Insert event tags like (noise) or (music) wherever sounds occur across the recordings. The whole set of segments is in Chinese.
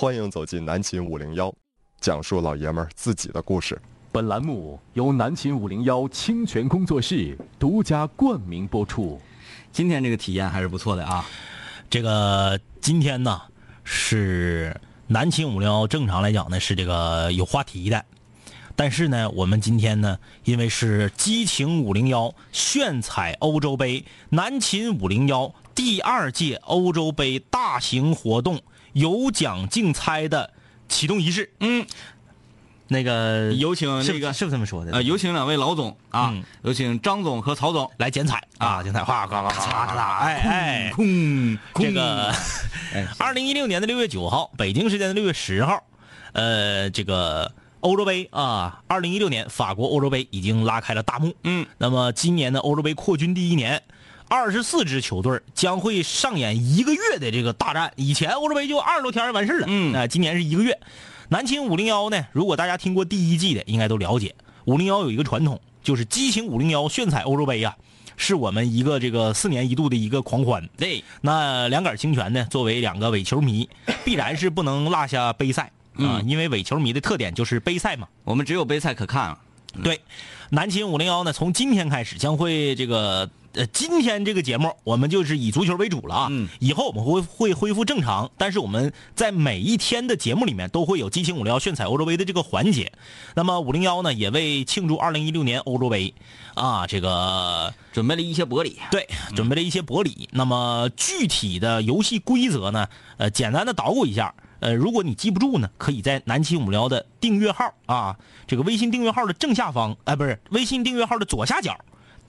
欢迎走进南秦五零幺，讲述老爷们儿自己的故事。本栏目由南秦五零幺清泉工作室独家冠名播出。今天这个体验还是不错的啊。这个今天呢是南秦五零幺，正常来讲呢是这个有话题的，但是呢我们今天呢因为是激情五零幺炫彩欧洲杯南秦五零幺第二届欧洲杯大型活动有奖竞猜的启动仪式，嗯，那个有请是这个是不是这么说的？呃，有请两位老总啊，嗯。有请张总和曹总。来剪彩。啊，剪彩，哗哗哗哗哗哗哗，哎哎，空。这个 (laughs) 哎，二零一六年的六月九号，北京时间的六月十号，呃，这个欧洲杯啊，二零一六年法国欧洲杯已经拉开了大幕。嗯，那么今年的欧洲杯扩军第一年，二十四支球队将会上演一个月的这个大战。以前欧洲杯就二十多天完事儿了，嗯那、今年是一个月。南青五零幺呢，如果大家听过第一季的，应该都了解，五零幺有一个传统，就是激情五零幺炫彩欧洲杯呀、是我们一个这个四年一度的一个狂欢。对，那两杆清泉呢，作为两个伪球迷，(laughs) 必然是不能落下杯赛啊、嗯因为伪球迷的特点就是杯赛嘛。我们只有杯赛可看了。对，南秦五零幺呢，从今天开始将会这个呃，今天这个节目我们就是以足球为主了啊。嗯以后我们会会恢复正常，但是我们在每一天的节目里面都会有激情五零幺炫彩欧洲杯的这个环节。那么五零幺呢，也为庆祝二零一六年欧洲杯啊，这个准备了一些薄礼。对，准备了一些薄礼。那么具体的游戏规则呢？呃，简单的捣鼓一下。呃，如果你记不住呢，可以在南七五聊的订阅号啊，这个微信订阅号的正下方，哎、不是微信订阅号的左下角，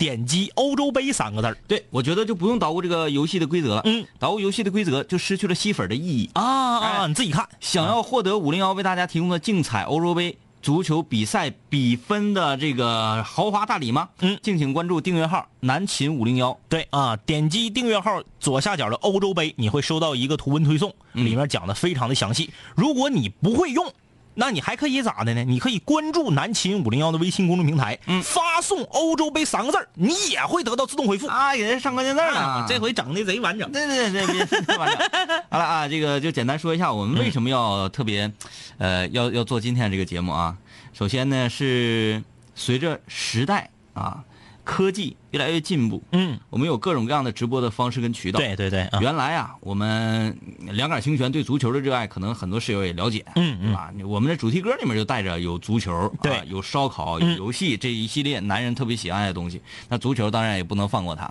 点击“欧洲杯”三个字儿对，我觉得就不用捣鼓这个游戏的规则了。嗯，捣鼓游戏的规则就失去了吸粉的意义。啊啊，哎你自己看。想要获得五零幺为大家提供的竞彩欧洲杯足球比赛比分的这个豪华大礼吗？嗯敬请关注订阅号南秦五零幺。对啊，点击订阅号左下角的欧洲杯，你会收到一个图文推送，里面讲的非常的详细。如果你不会用，那你还可以咋的呢？你可以关注南秦五零幺的微信公众平台，嗯发送“欧洲杯”三个字儿你也会得到自动回复。啊，给人上关键字了啊，这回整的贼完整。对对对对，别完整。好了啊，这个就简单说一下，我们为什么要特别，呃，要要做今天这个节目啊？首先呢，是随着时代啊，科技越来越进步，嗯，我们有各种各样的直播的方式跟渠道。对对对啊，原来啊，我们两杆清泉对足球的热爱，可能很多室友也了解，嗯嗯对吧？我们的主题歌里面就带着有足球，对啊有烧烤，有嗯游戏这一系列男人特别喜爱的东西。那足球当然也不能放过它。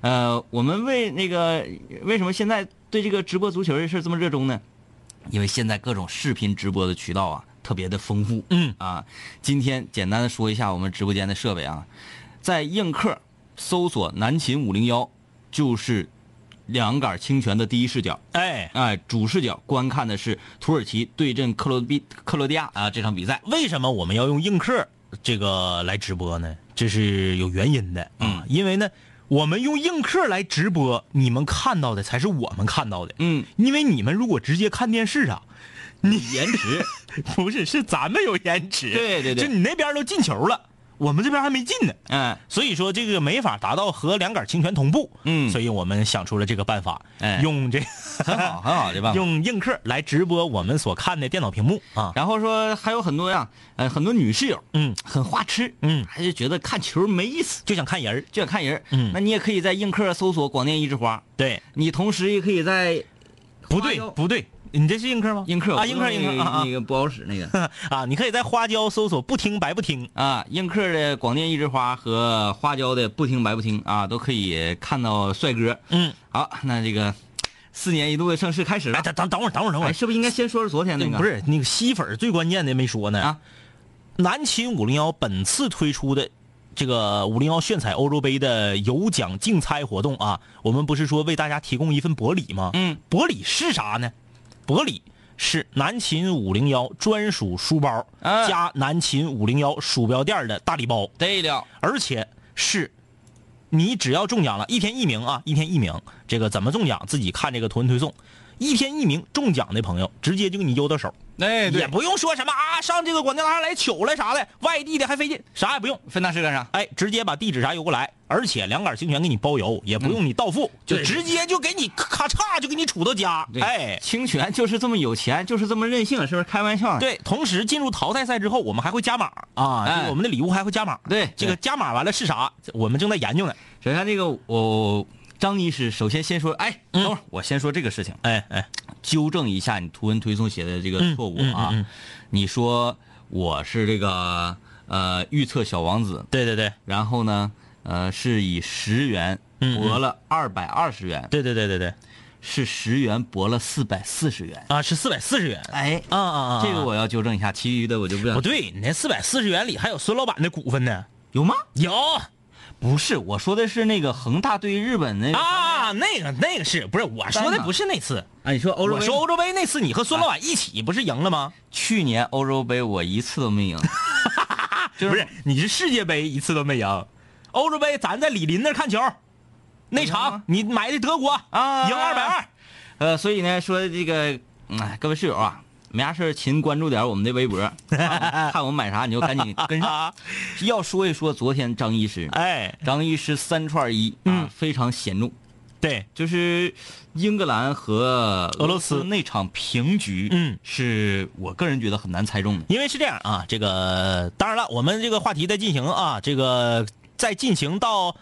呃，我们为那个为什么现在对这个直播足球这事这么热衷呢？因为现在各种视频直播的渠道啊，特别的丰富。嗯啊，今天简单的说一下我们直播间的设备啊，在映客搜索“南秦五零幺”，就是两杆清泉的第一视角。哎，哎，主视角观看的是土耳其对阵克罗比克罗地亚啊这场比赛。为什么我们要用映客这个来直播呢？这是有原因的嗯，因为呢，我们用映客来直播，你们看到的才是我们看到的。嗯，因为你们如果直接看电视啊，你延迟，(laughs) 不是是咱们有延迟，对对对就你那边都进球了，我们这边还没进呢。嗯，所以说这个没法达到和两杆清泉同步，嗯。所以我们想出了这个办法，哎。用这很好很好，对吧？(laughs) 用映客来直播我们所看的电脑屏幕啊，然后说还有很多呀，呃，很多女室友，嗯，很花痴，嗯。还是觉得看球没意思，就想看人就想看人嗯。那你也可以在映客搜索“广电一枝花。对，”，你同时也可以在不对不对，你这是映客吗？映客啊，映客映客啊那个不好使那个啊 (laughs) 啊！你可以在花椒搜索“不听白不听啊，映客的广电一枝花和花椒的不听白不听啊，都可以看到帅哥。”。嗯，好，那这个四年一度的盛世开始哎，了。等等等会儿等会儿等会哎，儿，是不是应该先说说昨天那个？不是那个吸粉最关键的没说呢啊。南秦五零幺本次推出的这个五零幺炫彩欧洲杯的有奖竞猜活动啊，我们不是说为大家提供一份薄礼吗？嗯，薄礼是啥呢？薄礼是南秦五零幺专属书包、啊加南秦五零幺鼠标垫的大礼包，对了，而且是。你只要中奖了，一天一名啊，一天一名。这个怎么中奖？自己看这个图文推送。一天一名中奖的朋友，直接就给你邮到手，哎，也不用说什么啊，上这个广电大厦来取来啥的，外地的还费劲，啥也不用。分大师干啥？哎，直接把地址啥邮过来，而且两杆清泉给你包邮，也不用你到付，就直接就给你咔嚓就给你杵到家。哎，清泉就是这么有钱，就是这么任性，是不是？开玩笑。对，同时进入淘汰赛之后，我们还会加码啊，我们的礼物还会加码。对这个加码完了是啥？我们正在研究呢。首先这个我张医师首先先说，哎，嗯等会儿我先说这个事情，哎哎，纠正一下你图文推送写的这个错误啊。嗯嗯嗯嗯你说我是这个呃预测小王子，对对对然后呢呃是以十元博了二百二十元，对对对对对，是十元博了四百四十元。啊，是四百四十元。哎，啊啊啊！这个我要纠正一下，其余的我就不想不对，你那四百四十元里还有孙老板的股份呢。有吗？有不是，我说的是那个恒大对日本那个啊，那个那个是不是我说的不是那次？啊，你说欧洲杯？我说欧洲杯那次你和孙老板一起不是赢了吗？去年欧洲杯我一次都没赢，(laughs) 就是不是，你是世界杯一次都没赢，欧洲杯咱在李林那看球，那场你买的德国啊赢二百二。呃，所以呢，说这个，哎，各位室友啊，没啥事儿勤关注点我们的微博，看 (laughs) 看我们买啥你就赶紧跟上。(laughs) 要说一说昨天张医师，哎，张医师三串一啊，嗯。非常显著，对，就是英格兰和俄罗斯。那场平局，嗯，是我个人觉得很难猜中的。因为是这样啊，这个当然了，我们这个话题在进行啊，这个在进行到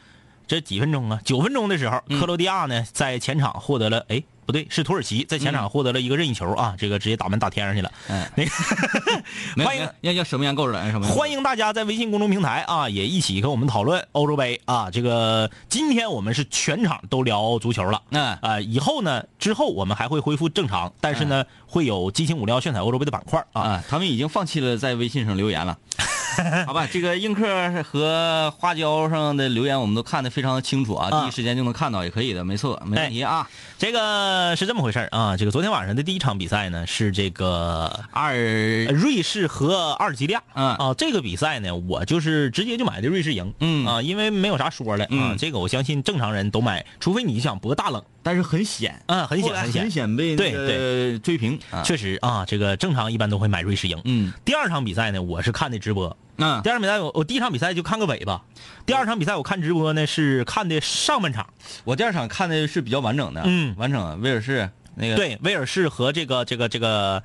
这几分钟啊，九分钟的时候，嗯。克罗地亚呢在前场获得了，哎，不对，是土耳其在前场获得了一个任意球啊，这个直接打门打天上去了。嗯，(laughs) 那个欢迎要要什么样够着什么。欢迎大家在微信公众平台啊，也一起跟我们讨论欧洲杯啊。这个今天我们是全场都聊足球了。嗯啊，以后呢，之后我们还会恢复正常，但是呢，会有激情五聊炫彩欧洲杯的板块啊。啊，他们已经放弃了在微信上留言了。(laughs) (laughs) 好吧，这个映客和花椒上的留言我们都看得非常的清楚啊，啊第一时间就能看到，也可以的，没错，没问题啊。这个是这么回事儿啊。这个昨天晚上的第一场比赛呢，是这个二呃瑞士和阿尔及利亚。嗯啊，这个比赛呢，我就是直接就买的瑞士赢。嗯啊，因为没有啥说的啊嗯，这个我相信正常人都买，除非你想博大冷。但是很险，嗯，很险很险很。险被对对追平啊。确实啊，这个正常一般都会买瑞士赢。嗯第二场比赛呢，我是看的直播。嗯第二场比赛我我第一场比赛就看个尾巴，第二场比赛我看直播呢是看的上半场。我第二场看的是比较完整的，嗯完整的威尔士那个对，威尔士和这个这个这个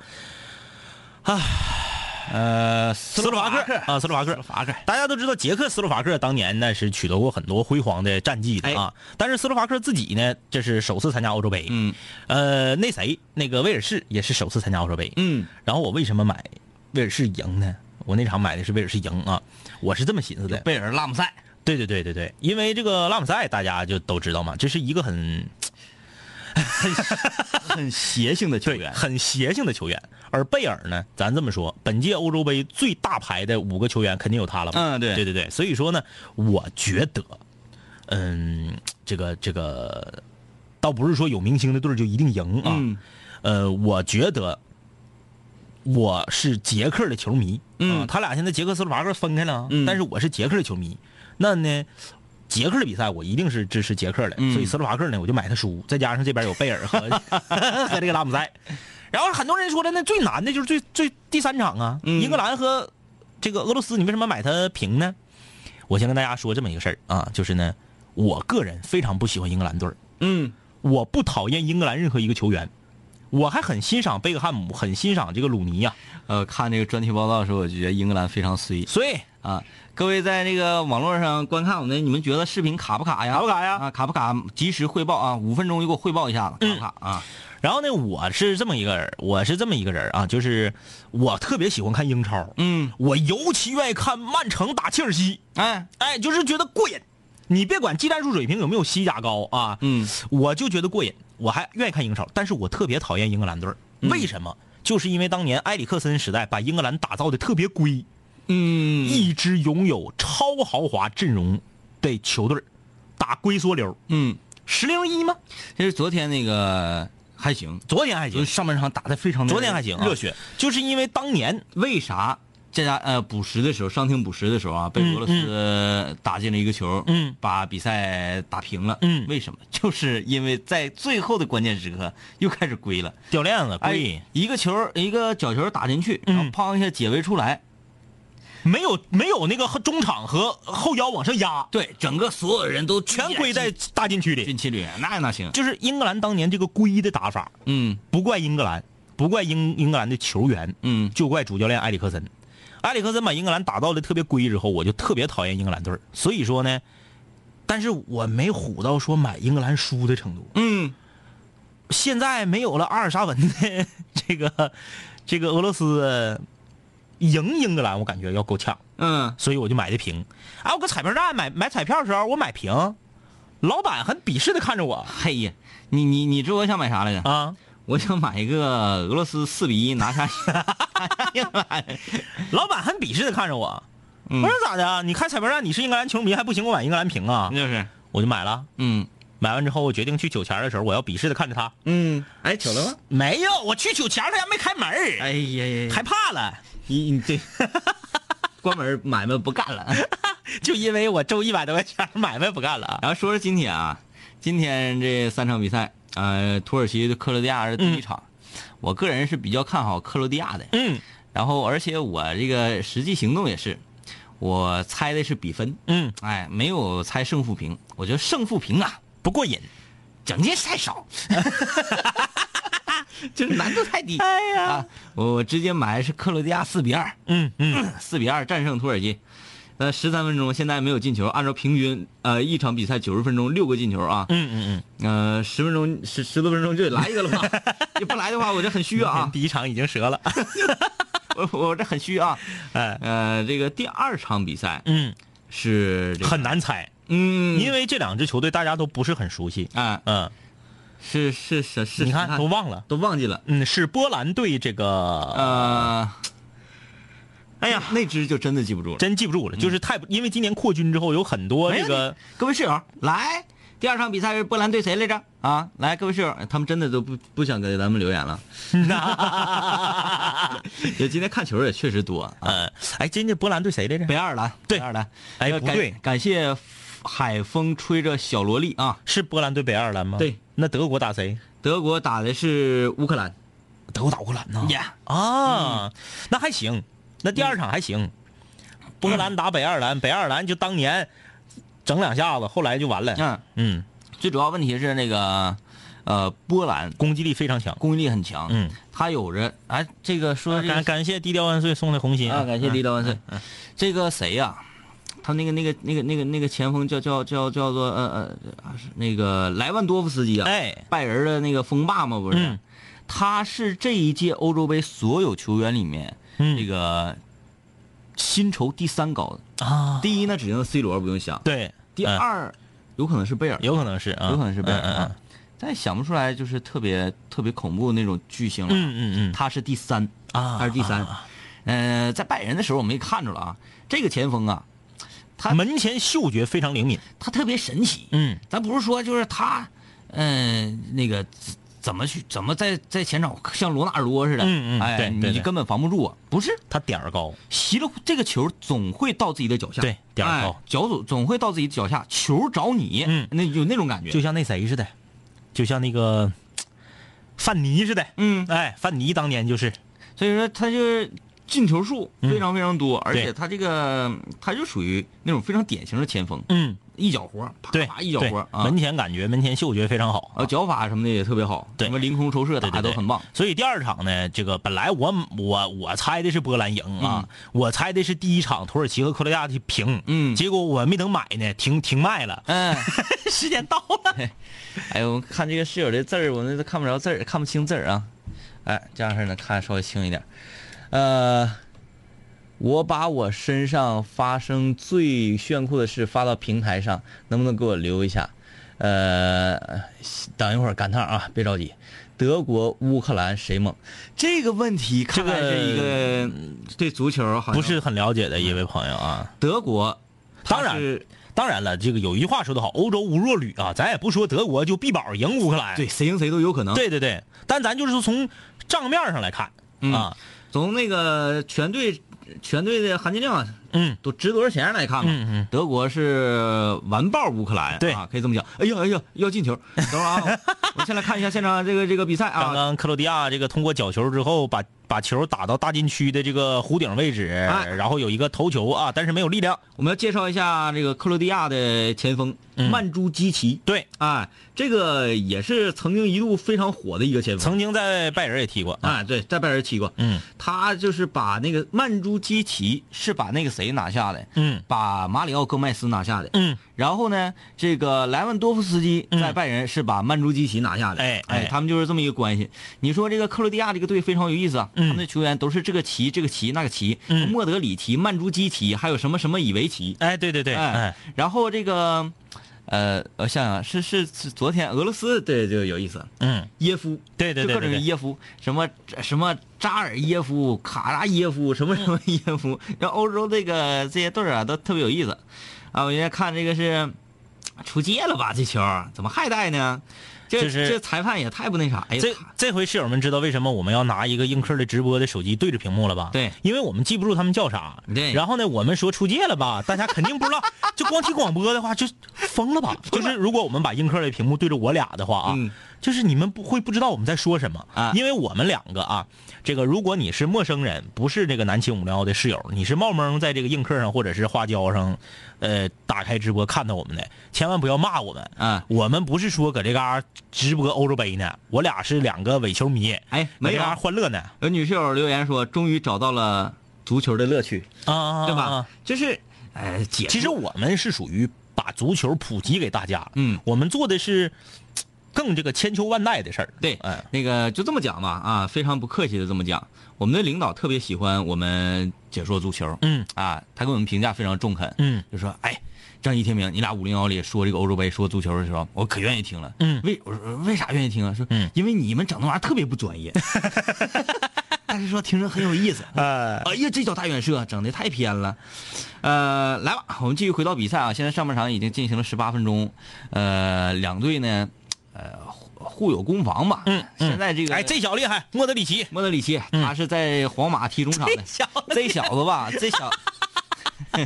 呃斯洛伐克啊，斯洛伐克。伐克大家都知道，捷克斯洛伐克当年呢是取得过很多辉煌的战绩的啊，但是斯洛伐克自己呢，这是首次参加欧洲杯。嗯呃，那谁，那个威尔士也是首次参加欧洲杯。嗯然后我为什么买威尔士赢呢？我那场买的是威尔士赢啊，我是这么寻思的。贝尔拉姆塞对对对对对，因为这个拉姆塞大家就都知道嘛，这是一个很 (laughs) 很邪性的球员，很邪性的球员。而贝尔呢，咱这么说，本届欧洲杯最大牌的五个球员肯定有他了吧？嗯对对对对，所以说呢，我觉得，嗯，这个这个，倒不是说有明星的队就一定赢啊。嗯呃，我觉得我是捷克的球迷，嗯啊他俩现在捷克斯洛伐克分开了啊，嗯但是我是捷克的球迷，那呢，捷克的比赛我一定是支持捷克的，嗯所以斯洛伐克呢我就买他输，再加上这边有贝尔和 (laughs) 和这个拉姆塞，然后很多人说的，那最难的就是最最第三场啊，嗯。英格兰和这个俄罗斯，你为什么买他平呢？我先跟大家说这么一个事儿啊，就是呢，我个人非常不喜欢英格兰队儿。嗯。我不讨厌英格兰任何一个球员，我还很欣赏贝克汉姆，很欣赏这个鲁尼呀、呃，看这个专题报道的时候，我就觉得英格兰非常衰所以啊。各位在那个网络上观看我们，你们觉得视频卡不卡呀？卡不卡呀啊，卡不卡？及时汇报啊，五分钟就给我汇报一下子，卡不卡啊？然后呢，我是这么一个人，我是这么一个人啊，就是我特别喜欢看英超，嗯，我尤其愿意看曼城打切尔西，哎，哎，就是觉得过瘾。你别管技战术水平有没有西甲高啊，嗯，我就觉得过瘾，我还愿意看英超，但是我特别讨厌英格兰队儿。为什么？就是因为当年埃里克森时代把英格兰打造的特别龟，嗯，一支拥有超豪华阵容的球队儿打龟缩流，嗯，十零一吗？其实昨天那个还行，昨天还行，上半场打的非常的昨天还行、啊，热血。，就是因为当年为啥这家呃补时的时候，上庭补时的时候啊，被俄罗斯打进了一个球，嗯把比赛打平了。嗯为什么？(laughs) 就是因为在最后的关键时刻又开始归了。掉链子归哎，一个球一个角球打进去，然后嗯砰一下解围出来，没有没有那个后中场和后腰往上压，对，整个所有人都全归在大禁区里。禁区里，那那行，就是英格兰当年这个归的打法，嗯不怪英格兰，不怪英英格兰的球员，嗯就怪主教练埃里克森。埃里克森把英格兰打造的特别归之后，我就特别讨厌英格兰队儿所以说呢，但是我没虎到说买英格兰输的程度。嗯，现在没有了阿尔沙文的这个这个俄罗斯赢英格兰，我感觉要够呛，嗯，所以我就买的平。啊，我搁彩票站买买彩票的时候，我买平，老板很鄙视的看着我嘿呀，你你你知道我想买啥来着？啊，我想买一个俄罗斯四比一拿下。(laughs) 老板很鄙视的看着我。嗯我说咋的啊？你看彩票站，你是英格兰球迷还不行，我买英格兰平啊，就是，我就买了。嗯买完之后，我决定去取钱的时候，我要鄙视的看着他。嗯，哎，巧了吗？没有，我去取钱，他家没开门儿哎呀呀，害怕了，你你这 (laughs) 关门买卖不干了。(laughs) 就因为我挣一百多块钱买卖不干了啊。然后说说今天啊，今天这三场比赛，呃，土耳其对克罗地亚是第一场，我个人是比较看好克罗地亚的。嗯然后而且我这个实际行动也是，我猜的是比分，嗯，哎，没有猜胜负平。我觉得胜负平啊，不过瘾。奖金太少，(laughs) 就是难度太低。(laughs) 哎呀，啊，我我直接买的是克罗地亚四比二，嗯嗯，(clears throat) 四比二战胜土耳其。呃，十三分钟现在没有进球，按照平均，呃，一场比赛九十分钟六个进球啊，嗯嗯嗯呃，十分钟十十多分钟就得来一个了吧？(laughs) 你不来的话，我就很虚嗯，啊，(laughs) 第一场已经折了。(laughs) 我我这很虚啊。哎，呃，这个第二场比赛嗯，是这个很，难猜，嗯，因为这两支球队大家都不是很熟悉。啊，嗯，是是是是，你看都忘了。都忘记了，嗯，是波兰队这个，呃，哎呀，那只就真的记不住了。真记不住了，就是太因为今年扩军之后有很多这个，各位室友，来，第二场比赛是波兰对谁来着？啊，来，各位室友，他们真的都不不想给咱们留言了。(laughs) 也今天看球也确实多啊。(laughs) 呃，哎，今天波兰对谁来着？北爱尔兰，对北爱尔兰，哎不对感谢海风吹着小萝莉啊。是波兰对北爱尔兰吗？对，那德国打谁？德国打的是乌克兰，德国打乌克兰呢？呀，啊，那还行，那第二场还行。波兰打北爱尔兰，北爱尔兰就当年整两下子，后来就完了。嗯，嗯，最主要问题是那个，呃，波兰攻击力非常强。攻击力很强，嗯，他有着哎，这个说感感谢低调万岁送的红心啊，感谢低调万岁。这个谁呀、他那个那个那个那个那个前锋叫叫叫叫做呃呃那个莱万多夫斯基啊，哎，拜仁的那个锋霸嘛，不是？嗯他是这一届欧洲杯所有球员里面、嗯这个薪酬第三高的。啊，第一呢，指定是 C 罗，不用想。对，嗯第二，有可能是贝尔，有可能是啊，有可能是贝尔嗯啊。再想不出来，就是特别特别恐怖的那种巨星了。嗯嗯嗯他是第三啊他是第三。啊呃，在拜仁的时候，我们也看着了啊，这个前锋啊，他嗯，门前嗅觉非常灵敏。他特别神奇。嗯，咱不是说就是他，嗯、那个怎怎么去怎么在在前场像罗纳尔多似的，嗯嗯哎，你根本防不住啊。不是，他点儿高。袭了这个球总会到自己的脚下，对点儿高哎脚总总会到自己脚下，球找你，嗯那有那种感觉，就像那谁似的，就像那个 (tsk) 范尼似的。嗯，哎，范尼当年就是，所以说他就是进球数非常非常多，而且他这个他就属于那种非常典型的前锋，嗯，一脚活，啪一脚活啊，门前感觉，门前嗅觉非常好。呃脚法什么的也特别好，对什么凌空抽射打都很棒。所以第二场呢，这个本来我我我猜的是波兰赢啊，我猜的是第一场土耳其和克罗地亚的平，嗯结果我没等买呢，停停卖了，嗯，时间到了。哎呦，看这个室友的字儿，我那都看不着字儿，看不清字儿啊。哎，这样式儿呢，看稍微清一点。呃，我把我身上发生最炫酷的事发到平台上，能不能给我留一下？呃，等一会儿赶趟啊，别着急。德国、乌克兰谁猛？这个问题看来是一个对足球好像不是很了解的一位朋友啊，德国，当然当然了，这个有一句话说得好，欧洲无弱旅啊，咱也不说德国就必保赢乌克兰，对谁赢谁都有可能。对对对，但咱就是说从账面上来看、嗯啊，从那个全队全队的含金量嗯都值多少钱来看看。嗯嗯，德国是完爆乌克兰，对啊，可以这么讲。哎呦哎呦，要进球！(laughs) 等会儿啊，我们先来看一下现场这个这个比赛啊刚啊。刚克罗地亚这个通过角球之后，把把球打到大禁区的这个弧顶位置，哎然后有一个头球啊，但是没有力量。我们要介绍一下这个克罗地亚的前锋、嗯曼朱基奇。对，哎，这个也是曾经一度非常火的一个前锋。曾经在拜仁也踢过。哎，对，在拜仁踢过。嗯他就是把那个曼朱基奇是把那个谁拿下的，嗯把马里奥戈麦斯拿下的。嗯然后呢，这个莱万多夫斯基嗯在拜仁是把曼朱基奇拿下的。哎哎哎，他们就是这么一个关系。你说这个克罗地亚这个队非常有意思啊，嗯他们的球员都是这个奇这个奇那个奇，嗯莫德里奇、曼朱基奇，还有什么什么以维奇。哎，对对对，哎哎，，然后这个，呃，我想想，是是是昨天俄罗斯对就有意思，嗯，耶夫，对对对就各种耶夫，什么什么扎尔耶夫、卡扎耶夫，什么什么耶夫，然后欧洲这个这些队儿啊都特别有意思，啊，我现在看这个是出界了吧？这球怎么还带呢？这就是这裁判也太不那啥，哎呀，这这回室友们知道为什么我们要拿一个映客的直播的手机对着屏幕了吧？对因为我们记不住他们叫啥。对然后呢，我们说出界了吧，大家肯定不知道。(laughs) 就光听广播的话，就疯了吧？(laughs) 就是如果我们把映客的屏幕对着我俩的话啊，嗯就是你们不会不知道我们在说什么啊因为我们两个啊，这个如果你是陌生人，不是这个南青五零幺的室友，你是冒蒙在这个映客上或者是花椒上，呃，打开直播看到我们的，千万不要骂我们。啊，我们不是说搁这嘎直播欧洲杯呢，我俩是两个伪球迷，哎，没有搁这嘎欢乐呢，有女室友留言说，终于找到了足球的乐趣，啊，对吧？啊？就是，哎，解其实我们是属于把足球普及给大家，嗯，我们做的是更这个千秋万代的事儿，对，哎，那个就这么讲吧，啊，非常不客气的这么讲，我们的领导特别喜欢我们解说足球，嗯。啊，他给我们评价非常中肯，嗯。就说，哎，张一天明，你俩五零幺里说这个欧洲杯说足球的时候，我可愿意听了，嗯。为我说为啥愿意听啊？说，嗯。因为你们整那玩意儿特别不专业，(laughs) 但是说听着很有意思，呃，哎呀，这叫大远射整的太偏了，呃，来吧，我们继续回到比赛啊。现在上半场已经进行了十八分钟，呃，两队呢，呃，互互有攻防吧。嗯嗯。现在这个，哎，这小厉害，莫德里奇，莫德里奇，他是在皇马踢中场的，(laughs) 小这小子吧，这小，(laughs)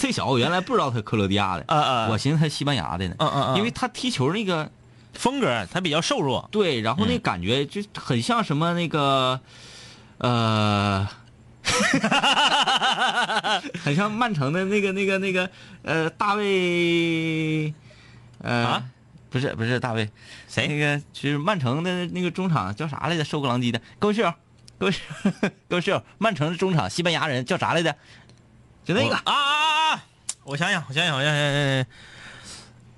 这小子原来不知道他克罗地亚的，啊啊我寻思他西班牙的呢，嗯嗯嗯。因为他踢球那个风格他比较瘦弱，对，然后嗯。那感觉就很像什么那个，呃，(laughs) 很像曼城的那个那个那个呃大卫，呃，啊？不是不是大卫，谁？那个就是曼城的那个中场叫啥来着？瘦个狼藉的，各位室友，各位室友，各位室友，曼城的中场西班牙人叫啥来着？就那个。啊啊啊！我想想，我想想，我想想，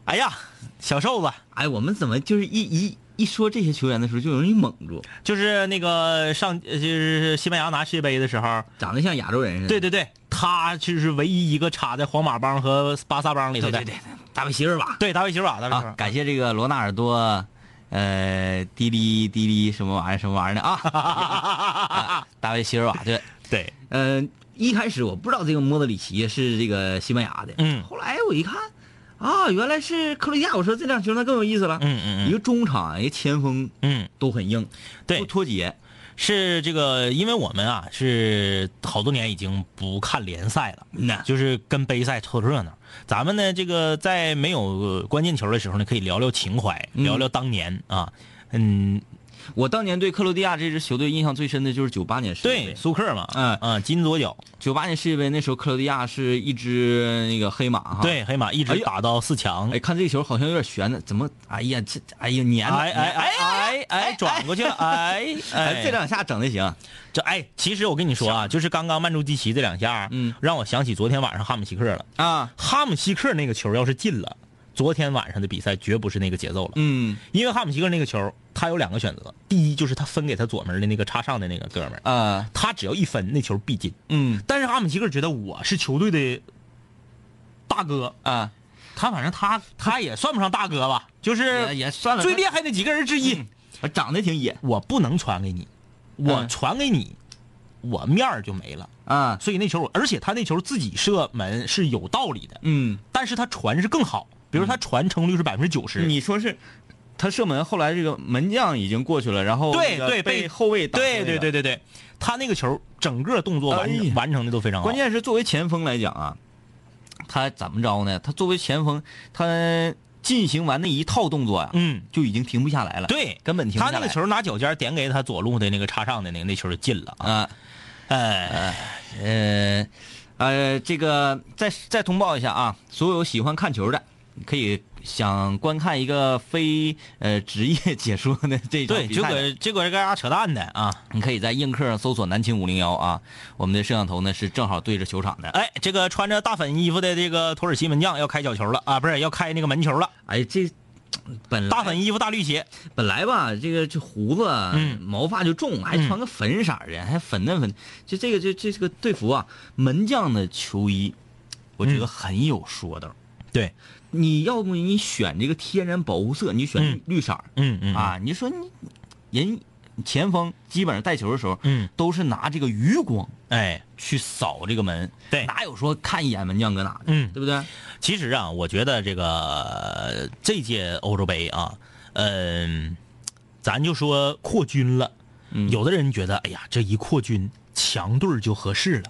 哎呀，小瘦子哎，我们怎么就是一一一说这些球员的时候就容易懵住，就是那个上呃就是西班牙拿世界杯的时候，长得像亚洲人似的。对对对，他就是唯一一个插在皇马帮和巴萨帮里头的，对对对，大卫席尔瓦。对，大卫席尔瓦，大卫啊瓦，，感谢这个罗纳尔多，呃，滴哩滴哩什么玩意儿什么玩意儿的啊 (laughs) 啊，大卫席尔瓦对，对，呃，一开始我不知道这个莫德里奇是这个西班牙的，嗯。后来我一看，啊，原来是克罗地亚，我说这两球那更有意思了，嗯嗯嗯。一个中场，一个前锋嗯，都很硬，对。不脱节，是这个，因为我们啊是好多年已经不看联赛了，嗯，就是跟杯赛凑热闹。咱们呢，这个在没有呃关键球的时候呢，可以聊聊情怀，嗯。聊聊当年啊，嗯，我当年对克罗地亚这支球队印象最深的就是九八年世界对，杯。苏克嘛，嗯嗯，金左脚，九八年世界杯那时候，克罗地亚是一支那个黑马哈。，对，黑马一直打到四强，哎，看这个球好像有点悬呢，怎么？哎呀，这哎呀粘的，哎哎哎哎哎，转过去了，哎哎，哎，这两下整的行。这哎，其实我跟你说啊，就是刚刚曼朱基奇这两下，嗯让我想起昨天晚上哈姆西克了。啊，哈姆西克那个球要是进了，昨天晚上的比赛绝不是那个节奏了。嗯因为哈姆西克那个球，他有两个选择，第一就是他分给他左门的那个插上的那个哥们儿，啊他只要一分，那球必进。嗯但是阿姆吉克觉得我是球队的大哥，啊，他反正他他也算不上大哥吧，就是也算了，最厉害的几个人之一。害，长得挺野我不能传给你，我嗯传给你，我面儿就没了。啊，所以那球，而且他那球自己射门是有道理的，嗯，但是他传是更好，比如他传成功率是百分之九十。你说是。他射门，后来这个门将已经过去了，然后对对被后卫打对那个对对对对，他那个球整个动作完完成的都非常好。关键是作为前锋来讲啊，他怎么着呢？他作为前锋，他进行完那一套动作呀、嗯，就已经停不下来了。对，根本停不他下来。他那个球拿脚尖点给他左路的那个插上的那个那球就进了啊。啊，哎，呃，呃，这个再再通报一下啊，所有喜欢看球的，可以想观看一个非呃职业解说的这种对，这比赛的个这个是干啥扯淡的啊？你可以在映客上搜索“南青五零幺”啊，我们的摄像头呢是正好对着球场的。哎，这个穿着大粉衣服的这个土耳其门将要开角球了啊，不是要开那个门球了。哎，这本来大粉衣服大绿鞋，本来吧，这个这胡子、嗯毛发就重，还穿个粉色儿的，还粉嫩粉，就这个这这这个队服啊，门将的球衣，我觉得很有说道。对，你要不你选这个天然保护色，你选嗯。绿色儿、嗯嗯，啊，你说你人前锋基本上带球的时候，嗯，都是拿这个余光哎，去扫这个门，对。哪有说看一眼门将搁哪的，嗯。对不对？其实啊，我觉得这个这届欧洲杯啊，嗯、咱就说扩军了。嗯。有的人觉得，哎呀，这一扩军，强队就合适了。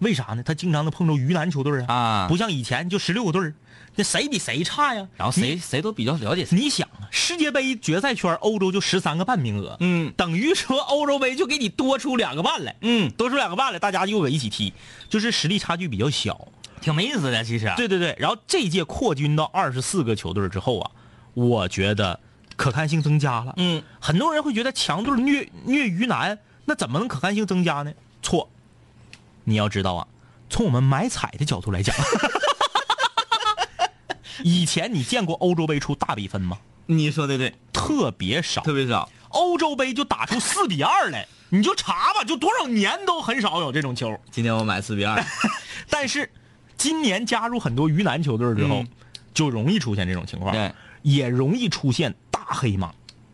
为啥呢？他经常能碰着鱼腩球队啊，啊不像以前就十六个队儿那谁比谁差呀？然后谁谁都比较了解谁，你想啊，世界杯决赛圈欧洲就十三个半名额，嗯等于说欧洲杯就给你多出两个半来，嗯，多出两个半来，大家又搁一起踢，就是实力差距比较小。挺没意思的，其实。对对对，然后这届扩军到二十四个球队之后啊，我觉得可看性增加了。嗯，很多人会觉得强队虐虐鱼腩，那怎么能可看性增加呢？错，你要知道啊，从我们买彩的角度来讲，(laughs) 以前你见过欧洲杯出大比分吗？你说的对，特别少，特别少。欧洲杯就打出四比二来，你就查吧，就多少年都很少有这种球。今天我买四比二，(laughs) 但是今年加入很多鱼腩球队之后，嗯就容易出现这种情况，对，也容易出现大黑马。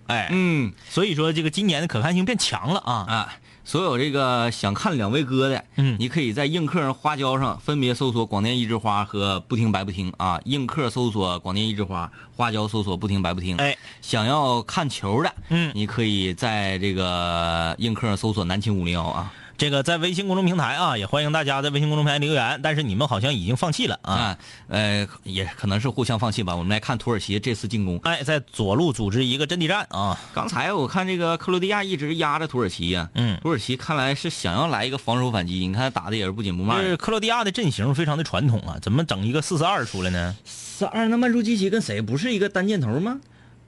哎，嗯所以说这个今年的可看性变强了啊。啊，所有这个想看两位哥的，嗯。你可以在映客花椒上分别搜索“广电一枝花”和“不听白不听”啊，映客搜索“广电一枝花”，花椒搜索“不听白不听”。哎，想要看球的，嗯。你可以在这个映客上搜索“南青五零幺”啊这个在微信公众平台啊，也欢迎大家在微信公众平台留言，但是你们好像已经放弃了啊。啊，呃，也可能是互相放弃吧。我们来看土耳其这次进攻。哎，在左路组织一个阵地战啊，刚才我看这个克罗地亚一直压着土耳其呀、嗯土耳其看来是想要来一个防守反击，你看打的也是不紧不慢就是。克罗地亚的阵型非常的传统啊，怎么整一个四四二出来呢？四二那曼朱基奇跟谁不是一个单箭头吗？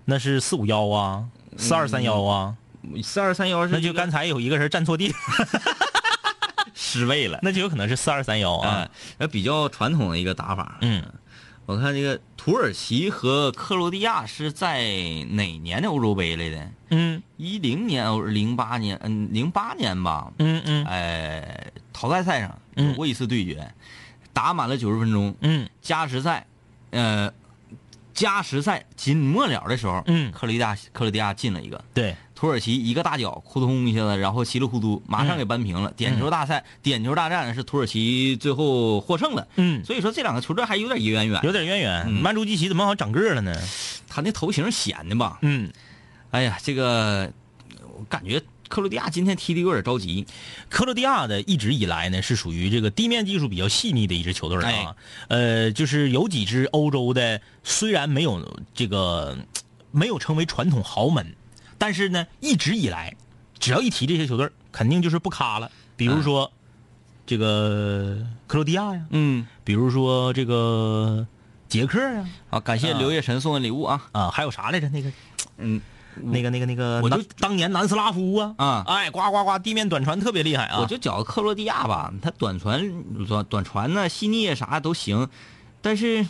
那是四五幺啊，四二三幺啊，四二三幺是那就刚才有一个人站错地，(laughs) 失位了。那就有可能是四二三幺啊。啊。，呃，比较传统的一个打法。嗯，我看这个土耳其和克罗地亚是在哪年的欧洲杯来的？嗯。一零年、零八年，嗯，零八年吧。嗯嗯。哎，淘汰赛上嗯。有过一次对决，打满了九十分钟，嗯。加时赛，呃，加时赛紧末了的时候，嗯。克罗地亚克罗地亚进了一个，对，土耳其一个大脚扑通一下子，然后稀里糊涂马上给扳平了。点球大赛，点球大战是土耳其最后获胜了。嗯，所以说这两个球队还有点渊源。有点渊源。嗯曼朱基奇怎么好像长个了呢？他那头型显的吧？嗯，哎呀，这个我感觉克罗地亚今天踢的有点着急。克罗地亚的一直以来呢是属于这个地面技术比较细腻的一支球队啊。哎呃，就是有几支欧洲的虽然没有这个没有成为传统豪门，但是呢一直以来只要一提这些球队，肯定就是不卡了。比如说、这个克罗地亚呀，嗯，比如说这个捷克呀，啊，感谢啊刘叶晨送的礼物啊。啊，还有啥来着？那个嗯，那个那个那个，我就当年南斯拉夫啊，啊哎，呱呱呱，地面短传特别厉害啊。我就觉得克罗地亚吧，他短传、短短传呢、细腻啥都行，但是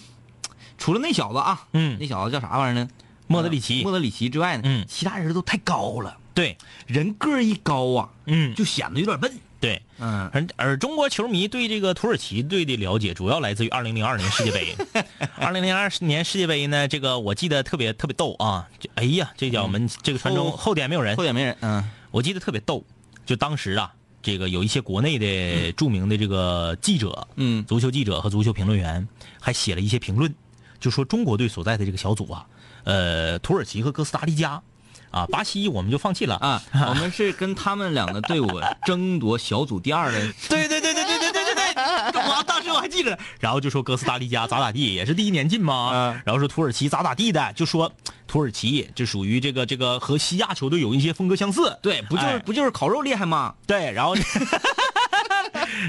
除了那小子啊，嗯那小子叫啥玩意儿呢？莫德里奇莫德里奇之外呢，嗯其他人都太高了，对，人个儿一高啊，嗯，就显得有点笨。对。嗯，而而中国球迷对这个土耳其队的了解，主要来自于二零零二年世界杯。(laughs) 二零零二年世界杯呢，这个我记得特别特别逗啊！哎呀，这叫我们这个传中后后点没有人后，点没人。嗯我记得特别逗。就当时啊，这个有一些国内的著名的这个记者，嗯足球记者和足球评论员，还写了一些评论，就说中国队所在的这个小组啊，呃，土耳其和哥斯达黎加啊，巴西我们就放弃了。啊，我们是跟他们两个队伍争夺小组第二的。(laughs) 对对对对对对对对对，我当时我还记着，然后就说哥斯达黎加咋咋地，也是第一年进嘛。嗯然后说土耳其咋咋地的，就说土耳其就属于这个这个和西亚球队有一些风格相似。对，不就是、哎不就是烤肉厉害吗？对，然后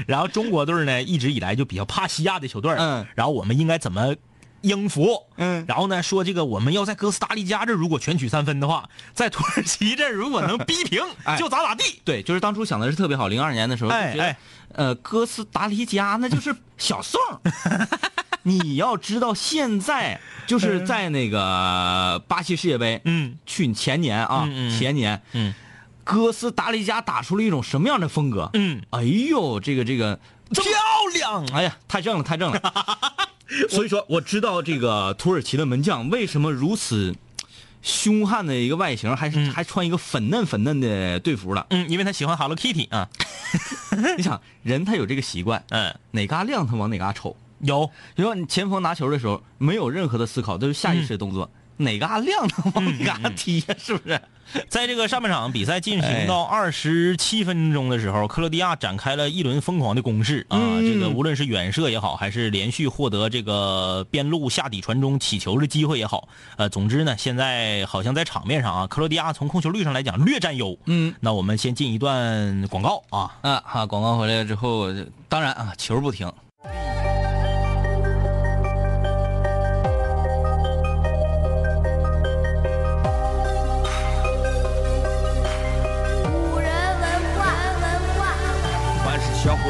然后中国队呢一直以来就比较怕西亚的球队，嗯，然后我们应该怎么应付？嗯然后呢说这个我们要在哥斯达黎加这如果全取三分的话，在土耳其这如果能逼平 (laughs) 哎就咋咋地。对，就是当初想的是特别好，零二年的时候就觉得，哎哎呃，哥斯达黎加那就是小宋。(laughs) 你要知道，现在就是在那个巴西世界杯，嗯去前年啊，前年，嗯哥斯达黎加打出了一种什么样的风格？嗯，哎呦，这个这个，漂亮。哎呀，太正了，太正了。(laughs) (laughs) 所以说，我知道这个土耳其的门将为什么如此凶悍的一个外形，还是、嗯还穿一个粉嫩粉嫩的队服了。嗯，因为他喜欢 Hello Kitty 啊。(laughs) 你想，人他有这个习惯，嗯，哪嘎亮他往哪嘎瞅。有。比如说你前锋拿球的时候，没有任何的思考，都是下意识的动作，哪嘎亮他往哪嘎踢呀，是不是？(laughs) 在这个上半场比赛进行到二十七分钟的时候，克罗地亚展开了一轮疯狂的攻势啊！嗯这个无论是远射也好，还是连续获得这个边路下底传中起球的机会也好，呃，总之呢，现在好像在场面上啊，克罗地亚从控球率上来讲略占优。嗯，那我们先进一段广告啊。啊哈，广告回来之后，当然啊，球不停。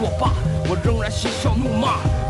作罢，我仍然嬉笑怒骂，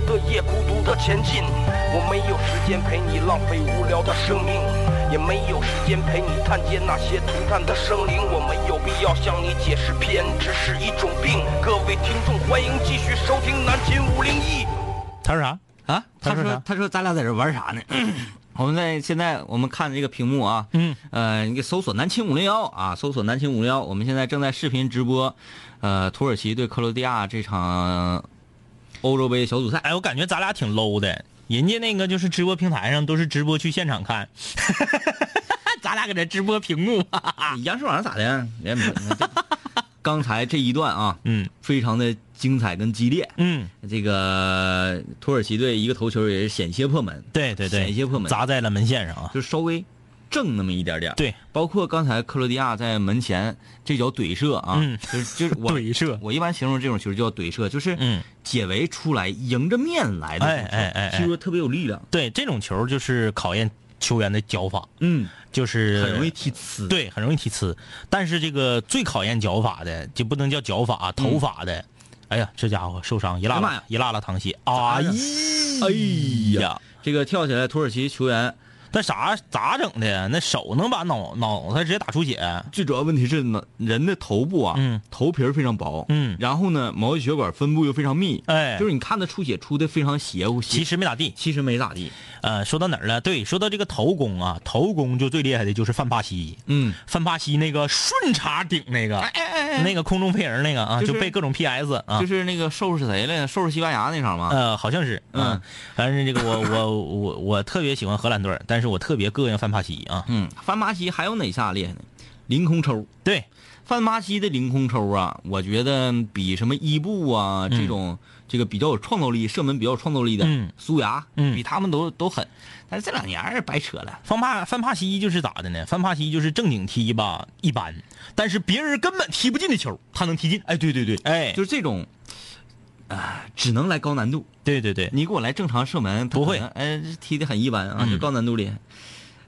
的夜，孤独的前进。我没有时间陪你浪费无聊的生命，也没有时间陪你探见那些涂炭的生灵。我没有必要向你解释偏执是一种病。各位听众，欢迎继续收听南秦五零一。他说啥？啊，他说他说咱俩在这玩啥呢？我们在现在我们看这个屏幕啊，嗯，呃，你给搜索南青五零幺啊，搜索南青五零幺，我们现在正在视频直播，呃，土耳其对克罗地亚这场欧洲杯小组赛。哎，我感觉咱俩挺 low 的。人家那个就是直播平台上都是直播去现场看，(laughs) 咱俩搁这直播屏幕。央视网上咋的？人家没刚才这一段啊，嗯非常的精彩跟激烈。嗯，这个土耳其队一个头球也是险些破门，对对对，险些破门，砸在了门线上啊。就稍微正那么一点点。对，包括刚才克罗地亚在门前这脚怼射啊，嗯。就是就是我怼射。(laughs) 我一般形容这种球叫怼射，就是嗯。解围出来迎着面来的哎哎哎哎。踢出特别有力量，对，这种球就是考验球员的脚法，嗯，就是很容易踢呲。，对，很容易踢呲。但是这个最考验脚法的，就不能叫脚法，头法的。哎呀，这家伙受伤一拉拉一拉拉淌血，哎哎呀，这个跳起来土耳其球员那啥咋整的呀？那手能把脑脑袋直接打出血？最主要问题是呢，人的头部啊，嗯头皮儿非常薄，嗯然后呢，毛细血管分布又非常密，哎就是你看他出血出的非常邪乎，其实没咋地。其实没咋地，呃，说到哪儿了？对，说到这个头功啊，头功就最厉害的就是范帕西。嗯，范帕西那个顺茬顶那个，那个空中飞人那个啊，就是就被各种 PS 啊，就是那个收拾谁了？收拾西班牙那场吗？呃，好像是，嗯嗯，反正这个我我我我特别喜欢荷兰队，但是我特别膈应范帕西啊。嗯，范帕西还有哪下厉害呢？凌空抽，对，范巴西的凌空抽啊，我觉得比什么伊布啊、这种这个比较有创造力、射门比较有创造力的嗯苏牙，嗯比他们都都狠。但是这两年儿白扯了，范帕范帕西就是咋的呢？范帕西就是正经踢吧一般，但是别人根本踢不进的球，他能踢进。哎，对对对，哎，就是这种，啊、只能来高难度。对对对，你给我来正常射门，不会。哎，这踢的很一般啊，嗯。就高难度里。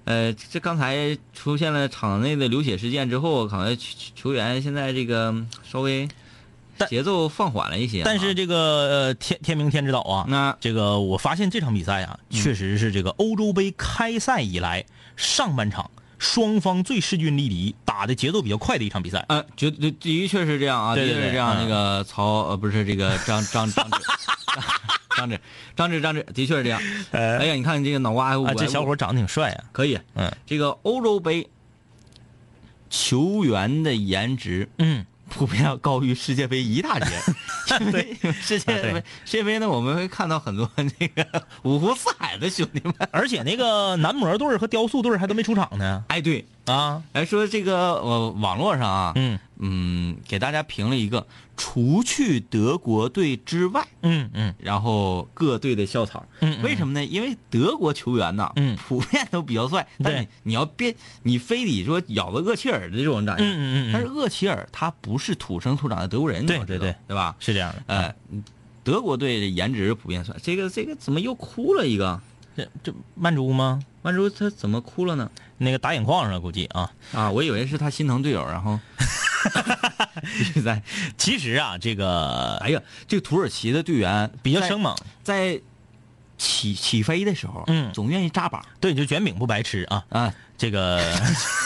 呃，这刚才出现了场内的流血事件之后，好像球球员现在这个嗯稍微节奏放缓了一些啊、但是这个呃天天明天之岛啊，那这个我发现这场比赛啊，确实是这个欧洲杯开赛以来上半场双方最势均力敌、打的节奏比较快的一场比赛。呃，绝对的确是这样啊，确是这样。嗯那个曹呃不是这个张张张志，张志张志张志的确是这样。(laughs) 哎呀，你看这个脑瓜还啊，这小伙长得挺帅啊。可以。嗯这个欧洲杯球员的颜值嗯，普遍要高于世界杯一大截，(laughs) 因为世界杯啊世界杯呢，我们会看到很多那个五湖四海的兄弟们。而且那个男模队和雕塑队还都没出场呢。哎，对，啊，来说这个呃，网络上啊，嗯嗯，给大家评了一个，除去德国队之外，嗯嗯然后各队的校草。嗯嗯为什么呢？因为德国球员呐，嗯普遍都比较帅，但对你你要别你非得说咬个厄齐尔的这种长相，嗯嗯嗯但是厄齐尔他不是土生土长的德国人，对对对对吧？是这样的。哎，德国队的颜值普遍帅，这个这个怎么又哭了一个？这这曼珠吗？曼珠他怎么哭了呢？那个打眼眶上了，估计啊。啊，我以为是他心疼队友，然后 (laughs) 比赛。其实啊，这个哎呀，这个土耳其的队员比较生猛，在起起飞的时候，嗯总愿意扎板对，就卷饼不白吃啊。啊，这个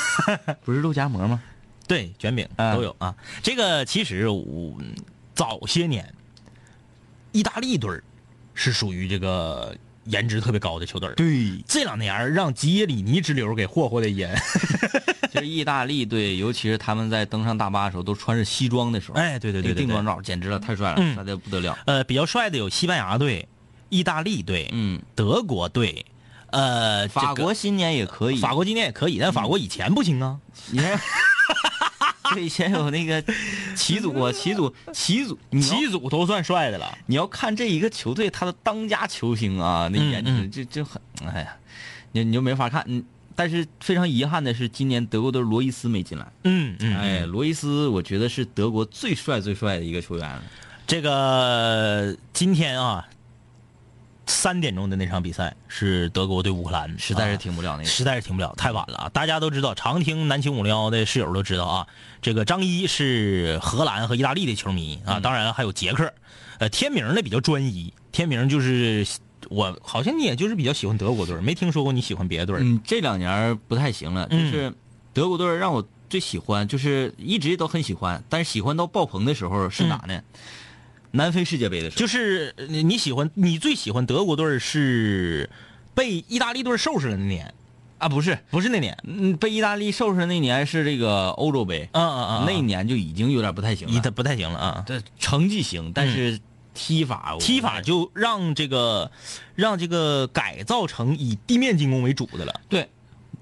(laughs) 不是肉夹馍吗？对卷饼啊都有啊。这个其实我早些年，意大利队儿是属于这个颜值特别高的球队儿。对，这两年让吉耶里尼之流给霍霍的严。(laughs) 就是意大利队，尤其是他们在登上大巴的时候，都穿着西装的时候，哎，对对对定妆。照简直了，太帅了，嗯帅的不得了。呃，比较帅的有西班牙队、意大利队、嗯，德国队，呃，法国今年也可以，法国今年也可以，但法国以前不行啊。你看，(laughs) 这以前有那个齐祖啊，(laughs) 齐祖，齐祖，齐祖都算帅的了。你要看这一个球队他的当家球星啊，那嗯颜值嗯这这很，哎呀，你你就没法看。嗯，但是非常遗憾的是，今年德国的罗伊斯没进来。嗯嗯，哎，罗伊斯我觉得是德国最帅最帅的一个球员了。这个今天啊，三点钟的那场比赛是德国对乌克兰，实在是啊挺不了那个。实在是停不了，太晚了啊！大家都知道，常听南青五零幺的室友都知道啊，这个张一是荷兰和意大利的球迷啊，当然还有捷克。呃，天明呢比较专一，天明就是我好像你也就是比较喜欢德国队，没听说过你喜欢别的队。嗯，这两年不太行了，就嗯是德国队让我最喜欢，就是一直都很喜欢，但是喜欢到爆棚的时候是哪呢？南非世界杯的时候。就是呃你你喜欢你最喜欢德国队是被意大利队收拾了那年。啊，不是，不是那年，嗯，被意大利收拾那年是这个欧洲杯，嗯嗯嗯，那一年就已经有点不太行了。一他不太行了啊。这成绩行，但是踢法我踢法就让这个让这个改造成以地面进攻为主的了。对。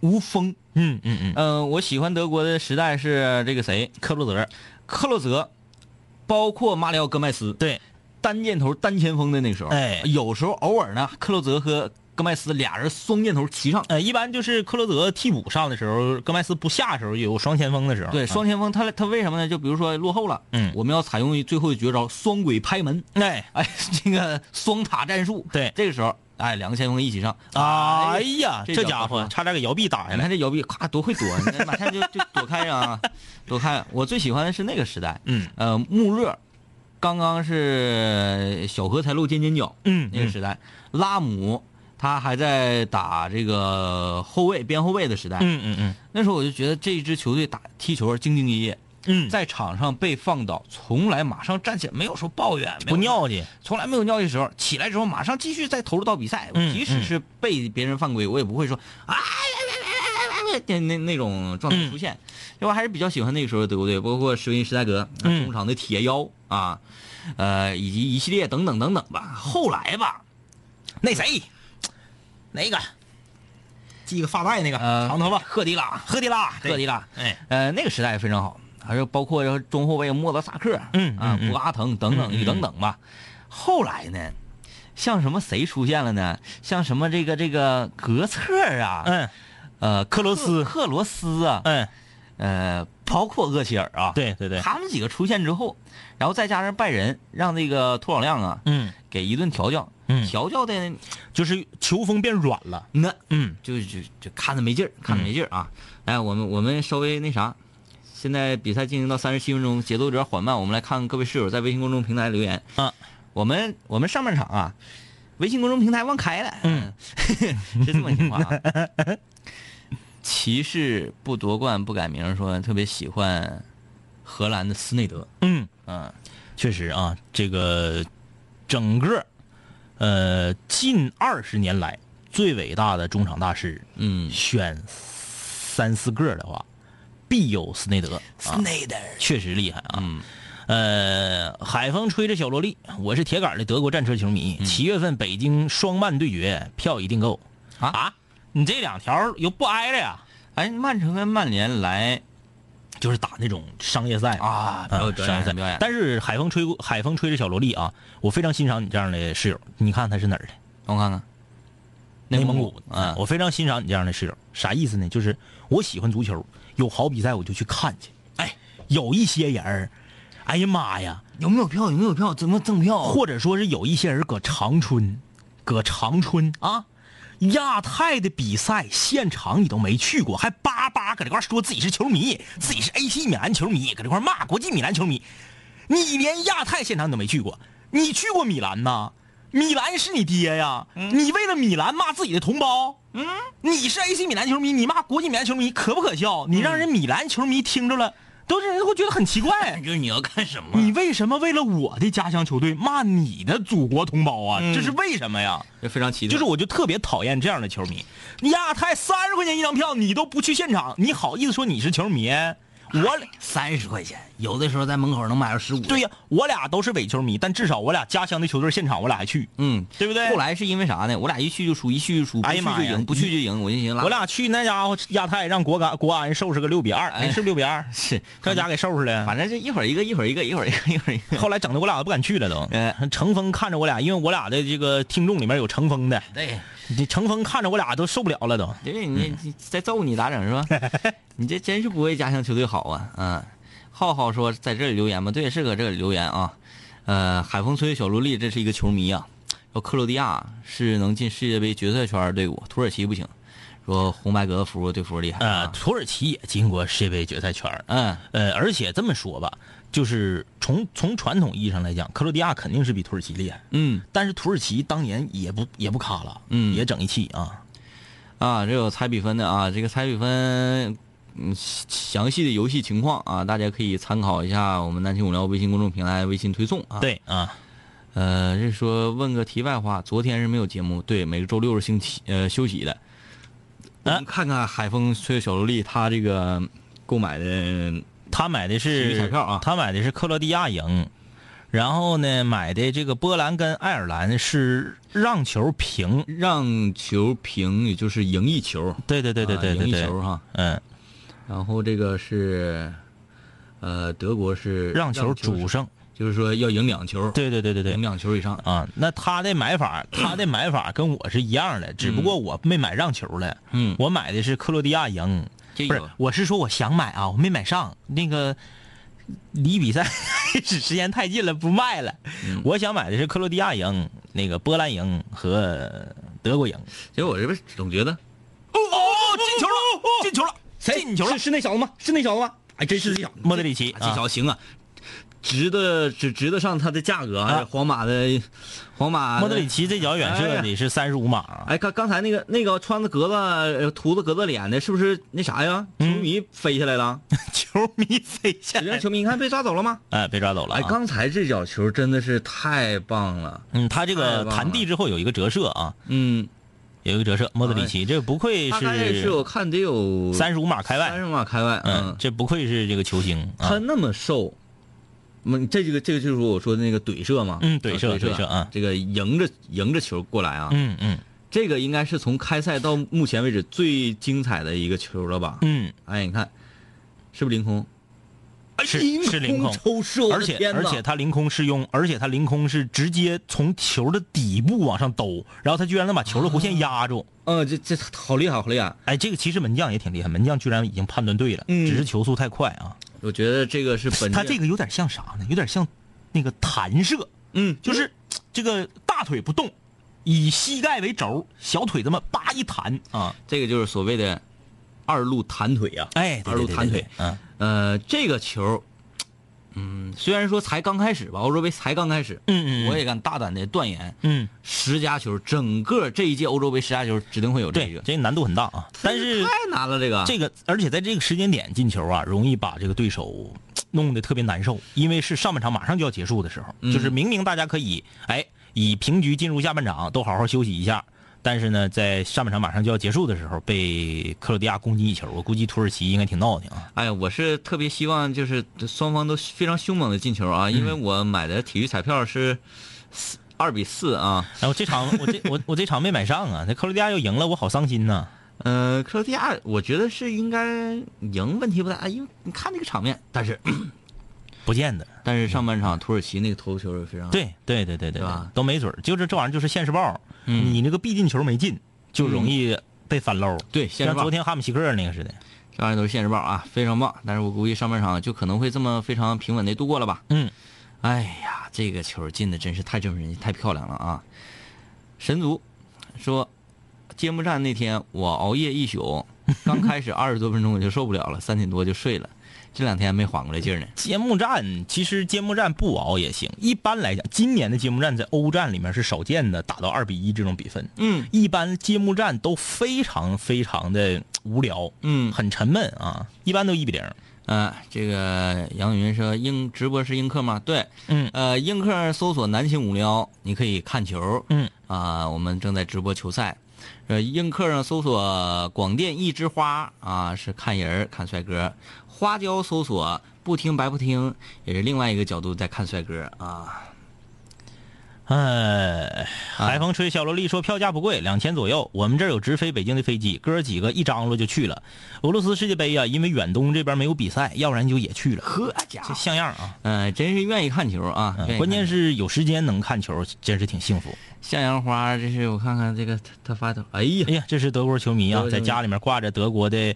无锋。嗯嗯嗯，嗯、我喜欢德国的时代是这个谁，克洛泽，克洛泽，包括马里奥戈麦斯，对，单箭头单前锋的那个时候，哎有时候偶尔呢，克洛泽和戈麦斯俩人双箭头齐上。呃，一般就是克洛泽替补上的时候，戈麦斯不下的时候有双前锋的时候。对，啊双前锋他他为什么呢？就比如说落后了，嗯我们要采用最后的绝招双轨拍门，哎，哎，这个双塔战术。对这个时候，哎，两个前锋一起上，哎呀，这这家伙差点给摇臂打下来。你看这摇臂，咔多会躲，马上就就躲开啊，躲开。我最喜欢的是那个时代，嗯呃，穆勒，刚刚是小荷才露尖尖角，嗯那个时代，拉姆他还在打这个后卫边后卫的时代，嗯嗯嗯那时候我就觉得这一支球队打踢球兢兢业业，嗯，在场上被放倒，从来马上站起来，没有说抱怨，没有不尿去。从来没有尿的时候，起来之后马上继续再投入到比赛。嗯即使是被别人犯规，我也不会说啊那那那种状态出现。因为我还是比较喜欢那个时候的德国队，包括施维因施泰格、中场的铁腰啊，呃，以及一系列等等等等吧。后来吧，那谁，那个系个发带那个呃，长头发，赫迪拉，赫迪拉，赫迪拉，哎，呃，那个时代非常好。还有包括要中后卫莫德萨克，啊，嗯嗯嗯博阿滕等等等等吧。后来呢，像什么谁出现了呢？像什么这个这个格策啊，嗯呃，克罗斯克克罗斯啊，嗯，呃，包括厄齐尔啊，对对对，他们几个出现之后，然后再加上拜仁让那个托老亮啊嗯，给一顿调教，嗯调教的就是球风变软了。那嗯就就就看着没劲儿，看着没劲儿啊！哎，我们我们稍微那啥，现在比赛进行到三十七分钟，节奏有点缓慢，我们来看各位室友在微信公众平台留言。啊。我们我们上半场啊，微信公众平台忘开了，嗯，(laughs) 是这么情况啊。(laughs) 骑士不夺冠不改名，说特别喜欢荷兰的斯内德，嗯，嗯，确实啊，这个整个呃近二十年来最伟大的中场大师，嗯。选三四个的话，必有斯内德。斯，内德，确实厉害啊。嗯呃，海风吹着小萝莉，我是铁杆的德国战车球迷。七月份北京双曼对决，票已订购啊啊！你这两条又不挨着呀？哎，曼城跟曼联来就是打那种商业赛啊嗯商业赛表演但是海风吹过海风吹着小萝莉啊，我非常欣赏你这样的室友。你看他是哪儿的？让我看看，内蒙古。嗯我非常欣赏你这样的室友。啥意思呢？就是我喜欢足球，有好比赛我就去看去。哎，有一些人儿，哎呀妈呀，有没有票？有没有票？怎么赠票？或者说是有一些人搁长春，搁长春啊，亚太的比赛现场你都没去过，还叭叭搁这块说自己是球迷，自己是 AC 米兰球迷，搁这块骂国际米兰球迷。你连亚太现场你都没去过，你去过米兰呐？米兰是你爹呀！你为了米兰骂自己的同胞，嗯，你是 AC 米兰球迷，你骂国际米兰球迷，可不可笑？你让人米兰球迷听着了，都是人会觉得很奇怪。就是你要干什么？你为什么为了我的家乡球队骂你的祖国同胞啊？这是为什么呀？这非常奇特，就是我就特别讨厌这样的球迷。亚太三十块钱一张票，你都不去现场，你好意思说你是球迷？我三十块钱，有的时候在门口能买到十五。对呀，我俩都是伪球迷，但至少我俩家乡的球队现场我俩还去，嗯，对不对？后来是因为啥呢？我俩一去就输，一去就输，不去哎呀妈呀就赢，不去就赢，我就寻思，我俩去那家伙亚太让国安国安收拾个六比二，哎哎，是六比二，(laughs) 是这家给收拾了。反正就一会儿一个，一会儿一个，一会儿一个，一会儿一个。后来整的我俩都不敢去了都。哎成峰看着我俩，因为我俩的这个听众里面有程峰的，对，你程峰看着我俩都受不了了都。对你你再揍你咋整是吧？(laughs) 你这真是不为家乡球队好啊！嗯，浩浩说在这里留言吗？对，是搁这里留言啊。呃，海风吹小萝莉，这是一个球迷啊。说克罗地亚是能进世界杯决赛圈的队伍，土耳其不行。说红白格服对服厉害呃，啊。土耳其也进过世界杯决赛圈儿嗯，呃，而且这么说吧，就是从从传统意义上来讲，克罗地亚肯定是比土耳其厉害，嗯但是土耳其当年也不也不卡了，嗯也整一气啊。啊，这有猜比分的啊，这个猜比分，嗯，详细的游戏情况啊，大家可以参考一下我们南青五聊微信公众平台微信推送啊。，对啊，呃，这说问个题外话，昨天是没有节目，对，每个周六是星期呃休息的。我们看看海风吹小萝莉他这个购买的他买的是彩是票啊。他买的是克罗地亚赢，然后呢买的这个波兰跟爱尔兰是让球平，让球平，也就是赢一球。对对对对对啊赢一对对，球哈。嗯，然后这个是，呃，德国是让球主胜，就是说要赢两球，对对对对对。赢。两球以上。啊，那他的买法，(coughs) 他的买法跟我是一样的，只不过我没买让球了，嗯，我买的是克罗地亚赢，不是我是说我想买啊，我没买上，那个离比赛 (laughs) 开始时间太近了，不卖了。嗯我想买的是克罗地亚赢，那个波兰赢和德国赢。结果我这不总觉得哦哦，进球了，进球了，进球了是，是那小子吗？是那小子吗？哎，真是这小子，莫德里奇啊这小子行啊，值得值值得上它的价格皇马的皇马莫德里奇这脚远射得是三十五码。啊，哎，刚刚才那个那个穿着格子呃涂着格子脸的，是不是那啥呀？球迷飞下来了，(laughs) 球迷飞下来，球迷你看被抓走了吗？哎，被抓走了啊。哎，刚才这脚球真的是太棒了，嗯，他这个弹地之后有一个折射啊，嗯，有一个折射。莫德里奇这不愧大概是我看得有三十五码开外，三十码开外，嗯，这不愧是这个球星啊。他。那么瘦，嗯，这个这个就是我说的那个怼射嘛，嗯怼射怼怼射啊这个迎着迎着球过来啊，嗯嗯这个应该是从开赛到目前为止最精彩的一个球了吧？嗯，哎，你看，是不是凌空？是凌是凌空抽射，而且而且他凌空是用，而且他凌空是直接从球的底部往上兜，然后他居然能把球的弧线压住。呃，这这好厉害，好厉害！哎，这个其实门将也挺厉害，门将居然已经判断对了，嗯只是球速太快啊。我觉得这个是本他这个有点像啥呢？有点像那个弹射，嗯就是这个大腿不动，以膝盖为轴，小腿这么叭一弹啊，这个就是所谓的二路弹腿啊、哎，对二路弹腿。嗯呃，这个球，嗯，虽然说才刚开始吧，欧洲杯才刚开始，嗯嗯，我也敢大胆的断言，嗯，十佳球，整个这一届欧洲杯十佳球指定会有这个，，这个难度很大啊，但是太难了，这个这个，而且在这个时间点进球啊，容易把这个对手弄得特别难受，因为是上半场马上就要结束的时候，嗯。就是明明大家可以哎以平局进入下半场，都好好休息一下，但是呢，在上半场马上就要结束的时候，被克罗地亚攻击一球，我估计土耳其应该挺闹挺啊。哎呀，我是特别希望就是双方都非常凶猛的进球啊，因为我买的体育彩票是四二比四啊，然后这场我这我我这场没买上啊，那克罗地亚要赢了，我好伤心呐。呃，克罗地亚我觉得是应该赢，问题不大，因为你看这个场面，但是 (coughs) 不见得，但是上半场土耳其那个头球是非常对对对对对都没准儿就是这玩意儿就是现世报，嗯你那个必进球没进，就容易被翻漏。对像昨天哈姆西克那个似的。这玩意儿都是现实报啊，非常棒。但是我估计上半场就可能会这么非常平稳的度过了吧。嗯，哎呀，这个球进的真是太振奋人心，太漂亮了啊！神族说，揭幕战那天我熬夜一宿，刚开始二十多分钟我就受不了了，三点多就睡了，这两天没缓过来劲儿呢。揭幕战其实揭幕战不熬也行。一般来讲，今年的揭幕战在欧战里面是少见的，打到二比一这种比分。嗯一般揭幕战都非常非常的无聊，嗯很沉闷啊，一般都一比零。呃，这个杨云说映直播是映客吗？对，嗯呃，映客搜索南青五零幺，你可以看球。嗯啊、我们正在直播球赛。呃，映客上搜索广电一枝花啊，是看人看帅哥。花椒搜索不听白不听，也是另外一个角度在看帅哥啊。哎，海风吹小萝莉说票价不贵，两千左右。我们这儿有直飞北京的飞机，哥儿几个一张罗就去了。俄罗斯世界杯啊，因为远东这边没有比赛，要不然就也去了。呵家这像样啊！嗯、真是愿意看球啊。关键是有时间能看球，真是挺幸福。向阳花，这是我看看这个他他发的，哎呀哎，呀，这是德国球迷啊，球迷在家里面挂着德国的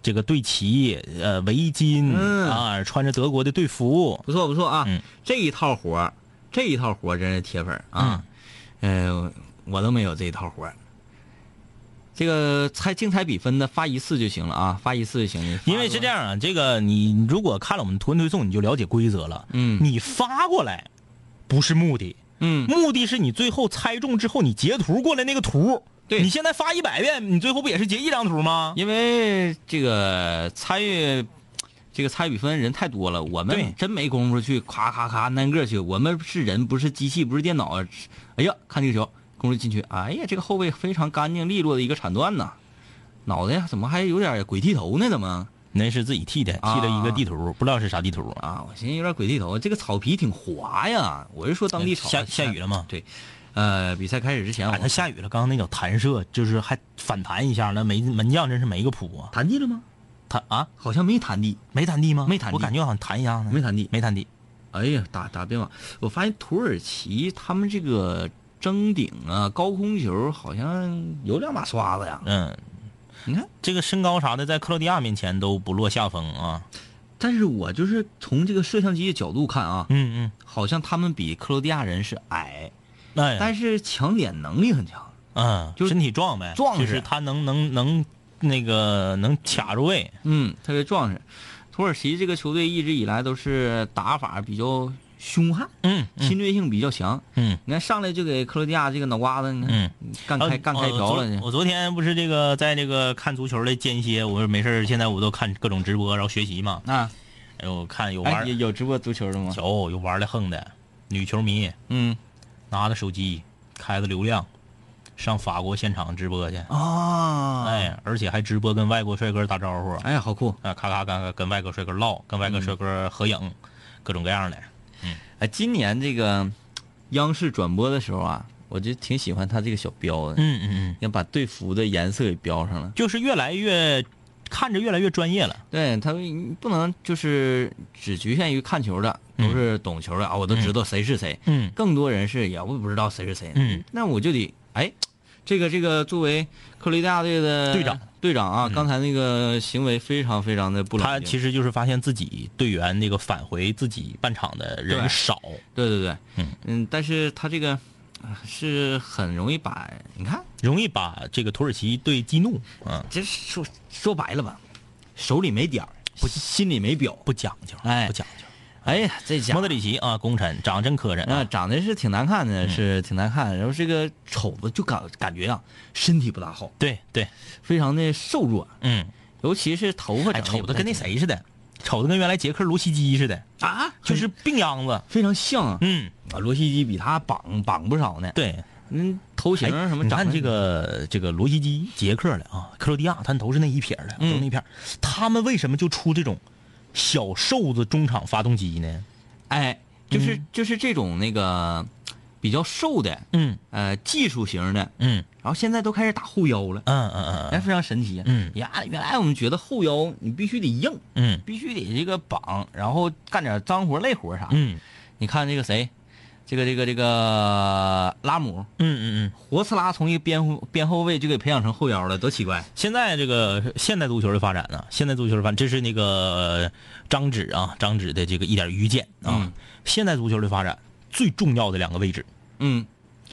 这个队旗、呃围巾、嗯啊，穿着德国的队服。不错不错啊，嗯这一套活儿这一套活真是铁粉儿啊。呃，我都没有这一套活儿这个猜竞猜比分的发一次就行了啊，发一次就行了。因为是这，样啊，这个你如果看了我们图文推送，你就了解规则了。嗯你发过来不是目的，嗯，目的是你最后猜中之后，你截图过来那个图。对你现在发一百遍，你最后不也是截一张图吗？因为这个参与这个参与比分人太多了，我对们真没工夫去咔咔咔单个去。我们是人，不是机器，不是电脑。哎呀，看这个球，攻入禁区，哎呀，这个后卫非常干净利落的一个铲断呐，脑袋怎么还有点鬼剃头呢？怎么？那是自己剃的，剃了一个地图，不知道是啥地图啊。啊，我寻思有点鬼剃头，这个草皮挺滑呀。我是说当地草下下雨了吗对，呃，比赛开始之前哎，我他下雨了，刚刚那脚弹射就是还反弹一下，那没门将真是没个谱啊。弹进了吗？他啊，好像没弹地，没弹地吗？没弹地我感觉好像弹一样的。没弹地没弹地。哎呀，打打边网，我发现土耳其他们这个争顶啊、高空球好像有两把刷子呀。嗯，你看，这个身高啥的，在克罗地亚面前都不落下风啊。但是我就是从这个摄像机的角度看啊，嗯嗯好像他们比克罗地亚人是矮，嗯，哎，但是抢点能力很强。嗯，就是身体壮呗，壮实就是他能能能那个能卡住位。嗯，特别壮实。土耳其这个球队一直以来都是打法比较凶悍，嗯嗯侵略性比较强。嗯。你看上来就给克罗地亚这个脑瓜子，你看嗯，干开呃干开瓢了我昨天不是这个在这个看足球的间歇，我没事儿现在我都看各种直播，然后学习嘛。啊，哎，呦看有玩有有直播足球的吗？有有玩的横的，女球迷嗯拿着手机开着流量，上法国现场直播去。啊，哎，而且还直播跟外国帅哥打招呼，哎呀，好酷！啊，咔咔咔跟外国帅哥唠，跟外国帅哥合影，各种各样的。嗯哎，今年这个央视转播的时候啊，我就挺喜欢他这个小标的，嗯嗯嗯，要把队服的颜色给标上了。就是越来越看着越来越专业了。对他不能就是只局限于看球的，都是懂球的啊，我都知道谁是谁。嗯更多人是也不不知道谁是谁。嗯，那我就得哎，这个这个作为克罗地亚队的队长队长啊，刚才那个行为非常非常的不冷静。他其实就是发现自己队员那个返回自己半场的人少。对对对，嗯嗯，但是他这个啊是很容易把你看，容易把这个土耳其队激怒，嗯，这说说白了吧，手里没点儿，不心里没表。不讲究，哎不讲究。哎呀，这家伙。莫德里奇啊，功臣长得真磕碜啊，啊，长得是挺难看的，是挺难看。然后这个瞅着就感感觉啊，身体不大好，对对，非常的瘦弱，嗯，尤其是头发哎，长得也不太瞅着跟那谁似的，瞅着跟原来杰克罗西基似的，啊，就是病秧子。非常像啊。嗯，啊，罗西基比他绑绑不少呢。，对，嗯，头型哎什么你看这个这个罗西基，杰克的啊，克罗地亚，他都是那一撇的，都那一撇儿。他们为什么就出这种小瘦子中场发动机呢？哎，就是就是这种那个比较瘦的，嗯。呃，技术型的，嗯。然后现在都开始打后腰了，嗯嗯嗯哎，嗯非常神奇啊。嗯。呀，原来我们觉得后腰你必须得硬，嗯。必须得这个绑，然后干点脏活累活啥。嗯。你看这个谁，这个这个这个拉姆，嗯嗯嗯。活刺拉从一个边后边后卫就给培养成后腰了，多奇怪。现在这个现代足球的发展呢，现代足球的发展，这是那个呃张指啊，张指的这个一点愚见啊。嗯现代足球的发展最重要的两个位置，嗯，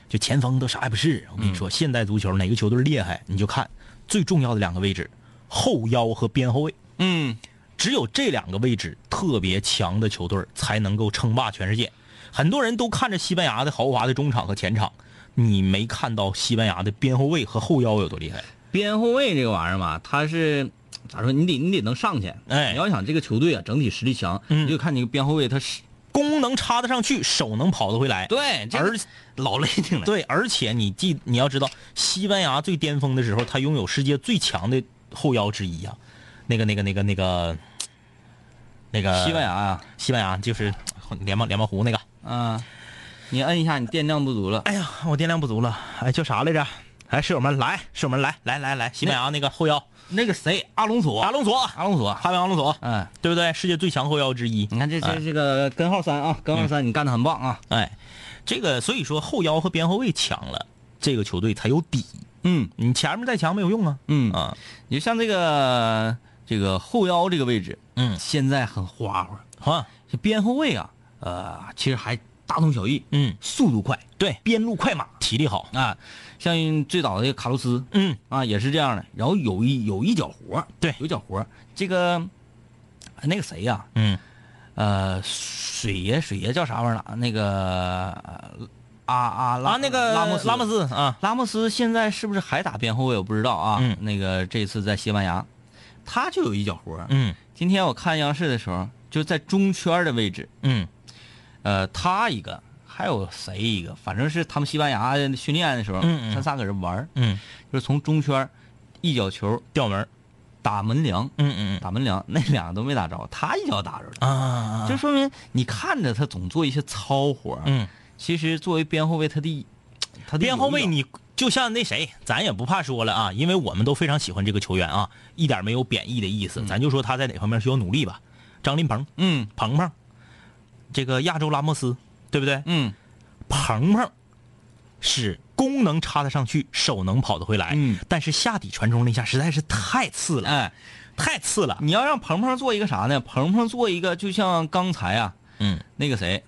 就前锋都啥也不是。我跟你说，现代足球哪个球队厉害，你就看最重要的两个位置，后腰和边后卫。嗯，只有这两个位置特别强的球队才能够称霸全世界。很多人都看着西班牙的豪华的中场和前场，你没看到西班牙的边后卫和后腰有多厉害。边后卫这个玩意儿吧，他是咋说？你得你得能上去。哎你要想这个球队啊整体实力强，嗯你就看你个边后卫他是功能插得上去，手能跑得回来。对，这而个老累挺了。对，而且你记，你要知道，西班牙最巅峰的时候，他拥有世界最强的后腰之一啊，那个、那个、那个、那个、那个西班牙啊，西班牙就是 (tsk) 联邦联邦湖那个。嗯、你摁一下，你电量不足了。哎呀，我电量不足了，哎，叫啥来着？哎，室友们来，室友们来，来来来，西班牙那个后腰，那个谁，阿隆索，阿隆索，阿隆索，哈维阿隆索，嗯，对不对？世界最强后腰之一。你看这哎这这个根号三啊，根号三，你干的很棒啊。哎，这个所以说后腰和边后卫强了，这个球队才有底。嗯你前面再强没有用啊。嗯啊，你就像这个这个后腰这个位置，嗯现在很花花。啊，这边后卫啊，呃，其实还大同小异，嗯，速度快，对，边路快马。体力好。啊，像最早的卡洛斯嗯，啊，也是这样的。然后有一有一脚活，对。有脚活。这个那个谁呀、嗯。呃，水爷，水爷叫啥玩意儿了？那个呃阿阿拉啊，那个拉莫斯。拉莫斯啊，拉莫斯现在是不是还打边后卫？我不知道啊。嗯。那个这次在西班牙，他就有一脚活。嗯。今天我看央视的时候，就在中圈的位置，嗯呃，他一个，还有谁一个，反正是他们西班牙训练的时候，嗯嗯。他仨搁这玩儿嗯，就是从中圈一脚球吊门。打门梁，嗯嗯打门梁，那两个都没打着，他一脚打着。了。就说明你看着他总做一些糙活儿，嗯，其实作为边后卫，他的 (tsk) 他的边后卫你就像那谁，咱也不怕说了啊，因为我们都非常喜欢这个球员啊，一点没有贬义的意思，咱就说他在哪方面需要努力吧。张林鹏，嗯。鹏鹏，这个亚洲拉莫斯，对不对？嗯。鹏鹏是功能插得上去，手能跑得回来，嗯。但是下底传中那下实在是太次了，哎，太次了。你要让鹏鹏做一个啥呢？鹏鹏做一个就像刚才啊嗯。那个谁，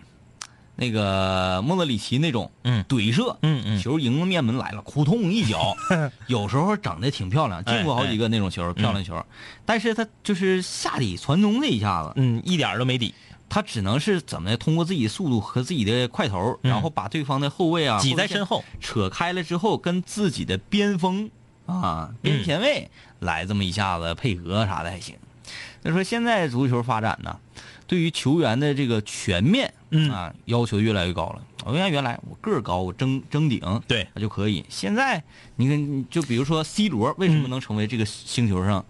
那个莫德里奇那种嗯。怼射，嗯嗯。球迎着面门来了，扑通一脚，(laughs) 有时候整的挺漂亮，进过好几个那种球，漂亮球，但是他就是下底传中那一下子，嗯，一点都没底，他只能是怎么的，通过自己速度和自己的快头，嗯。然后把对方的后卫啊挤在身后，扯开了之后，跟自己的边锋啊边前卫来这么一下子配合啥的还行。那说现在足球发展呢，对于球员的这个全面嗯。啊要求越来越高了。我看原来我个儿高，我争争顶，对。那就可以。现在你看，就比如说 C 罗为什么能成为这个星球上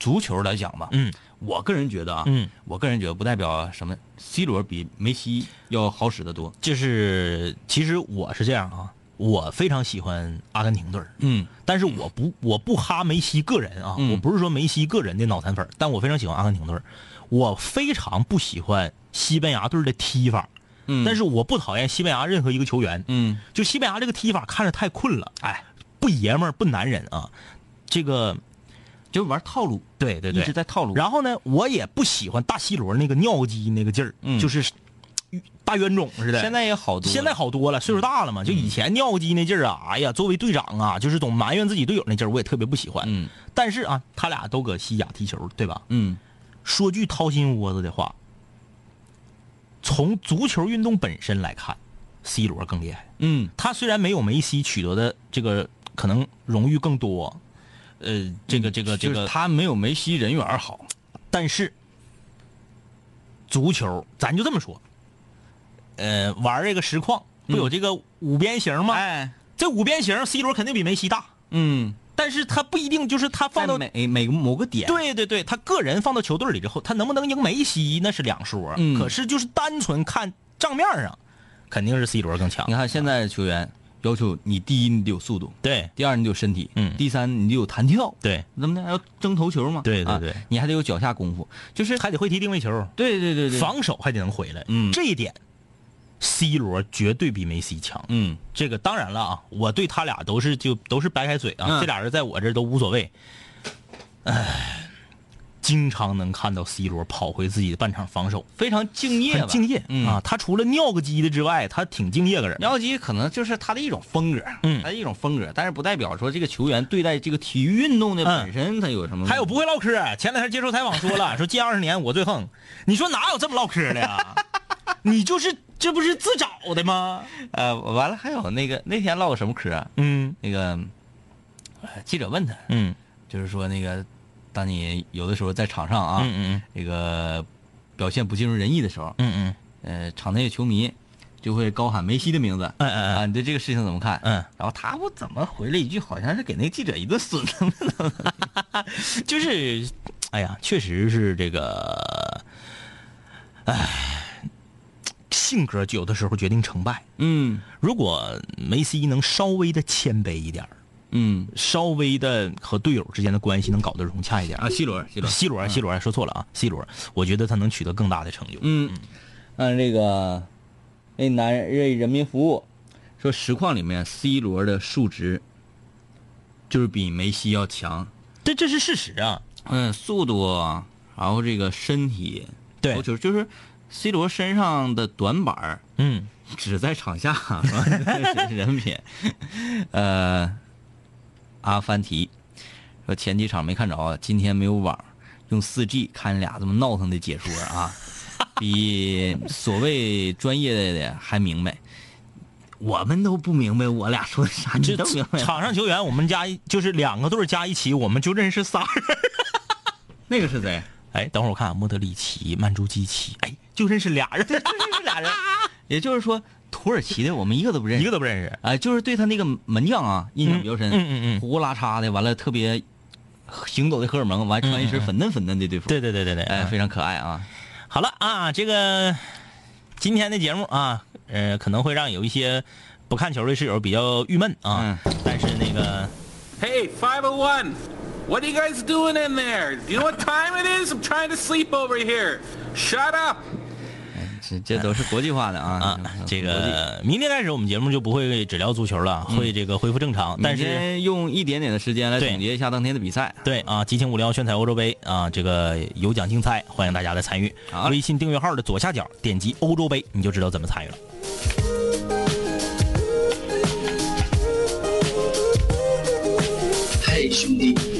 足球来讲吧，嗯我个人觉得啊，嗯，我个人觉得不代表什么，C 罗比梅西要好使得多。就是其实我是这样啊，我非常喜欢阿根廷队儿。嗯。但是我不我不哈梅西个人啊，嗯。我不是说梅西个人的脑残粉儿，但我非常喜欢阿根廷队儿。我非常不喜欢西班牙队儿的踢法，嗯，但是我不讨厌西班牙任何一个球员，嗯。就西班牙这个踢法看着太困了，哎，不爷们儿不男人啊，这个就玩套路，对对对一，直在套路。然后呢，我也不喜欢大 C 罗那个尿鸡那个劲儿，嗯就是大冤种似的。现在也好多了，现在好多了，岁数大了嘛，就以前尿鸡那劲儿啊，哎呀，作为队长啊，就是总埋怨自己队友那劲儿，我也特别不喜欢。嗯但是啊，他俩都搁西甲踢球，对吧？嗯说句掏心窝子的话，从足球运动本身来看，C 罗更厉害。嗯他虽然没有梅西取得的这个可能荣誉更多，呃，这个这个这个，他没有梅西人缘好。但是足球咱就这么说，呃，玩这个实况不有这个五边形吗？哎，这五边形 C 罗肯定比梅西大，嗯，但是他不一定就是他放到在每每个某个点，对对对，他个人放到球队里之后，他能不能赢梅西那是两说。嗯可是就是单纯看账面上，肯定是 C 罗更强你。看现在球员要求你第一你得有速度，对。第二你得有身体，嗯。第三你得有弹跳，对，怎么的要争头球嘛？啊对对。对你还得有脚下功夫，就是还得会踢定位球，对对对对，防守还得能回来。嗯。这一点，C 罗绝对比梅西强。嗯。这个当然了啊，我对他俩都是就都是白开水啊，嗯。这俩人在我这都无所谓。唉，经常能看到 C 罗跑回自己的半场防守，非常敬业，很敬业、嗯啊。他除了尿个鸡的之外，他挺敬业个人。尿鸡可能就是他的一种风格，嗯他的一种风格，但是不代表说这个球员对待这个体育运动的本身他有什么。还有不会唠嗑，前两天接受采访说了，(laughs) 说近二十年我最横。你说哪有这么唠嗑的呀？(laughs) 你就是这不是自找的吗？呃，完了还有那个那天唠个什么嗑啊？嗯那个呃记者问他，嗯就是说那个当你有的时候在场上啊，嗯这个表现不尽如人意的时候，嗯嗯呃，场内的球迷就会高喊梅西的名字。嗯嗯啊，你对这个事情怎么看？嗯然后他不怎么回了一句，好像是给那个记者一顿损。嗯，(laughs) 就是，哎呀，确实是这个，哎，性格有的时候决定成败。嗯如果梅西能稍微的谦卑一点儿嗯稍微的和队友之间的关系能搞得融洽一点啊，C 罗，C 罗，C 罗，C 罗说错了啊，C 罗，我觉得他能取得更大的成就。嗯，按这个为男人为人民服务，说实况里面 C 罗的数值就是比梅西要强。这这是事实啊。嗯，速度，然后这个身体，对就是，就是 C 罗身上的短板儿嗯只在场下，(laughs) 人品。呃，阿凡提说前几场没看着，今天没有网，用四 G 看俩这么闹腾的解说啊，比所谓专业的还明白。我们都不明白我俩说的啥，你这都明白。场上球员，我们加一就是两个队加一起，我们就认识仨人。那个是谁？哎，等会儿我看莫德里奇、曼朱基奇，哎，就认识俩人，(laughs) 这俩人，也就是说，土耳其的我们一个都不认识，一个都不认识。哎，就是对他那个门将啊印象比较深，嗯嗯嗯胡拉碴的，完了特别行走的荷尔蒙，完穿一身粉嫩粉嫩的队服，对对对对对，哎，非常可爱啊。好了啊，这个今天的节目啊，呃，可能会让有一些不看球的室友比较郁闷啊，但是那个 Hey, five one What are you guys doing in there? Do you know what time it is? I'm trying to sleep over here. Shut up! 这这都是国际化的啊啊，这个明天开始我们节目就不会只聊足球了，会这个恢复正常，但明是。天用一点点的时间来总结一下当天的比赛。对啊，激情五聊炫彩欧洲杯啊，这个有奖竞猜，欢迎大家来参与。微信订阅号的左下角点击欧洲杯，你就知道怎么参与了。嘿，兄弟，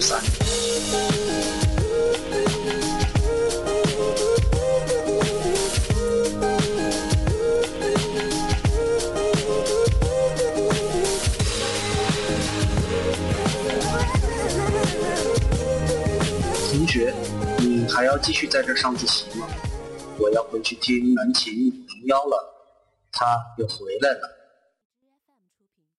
三。同学，你还要继续在这上自习吗？我要回去听南琴零幺了，他又回来了。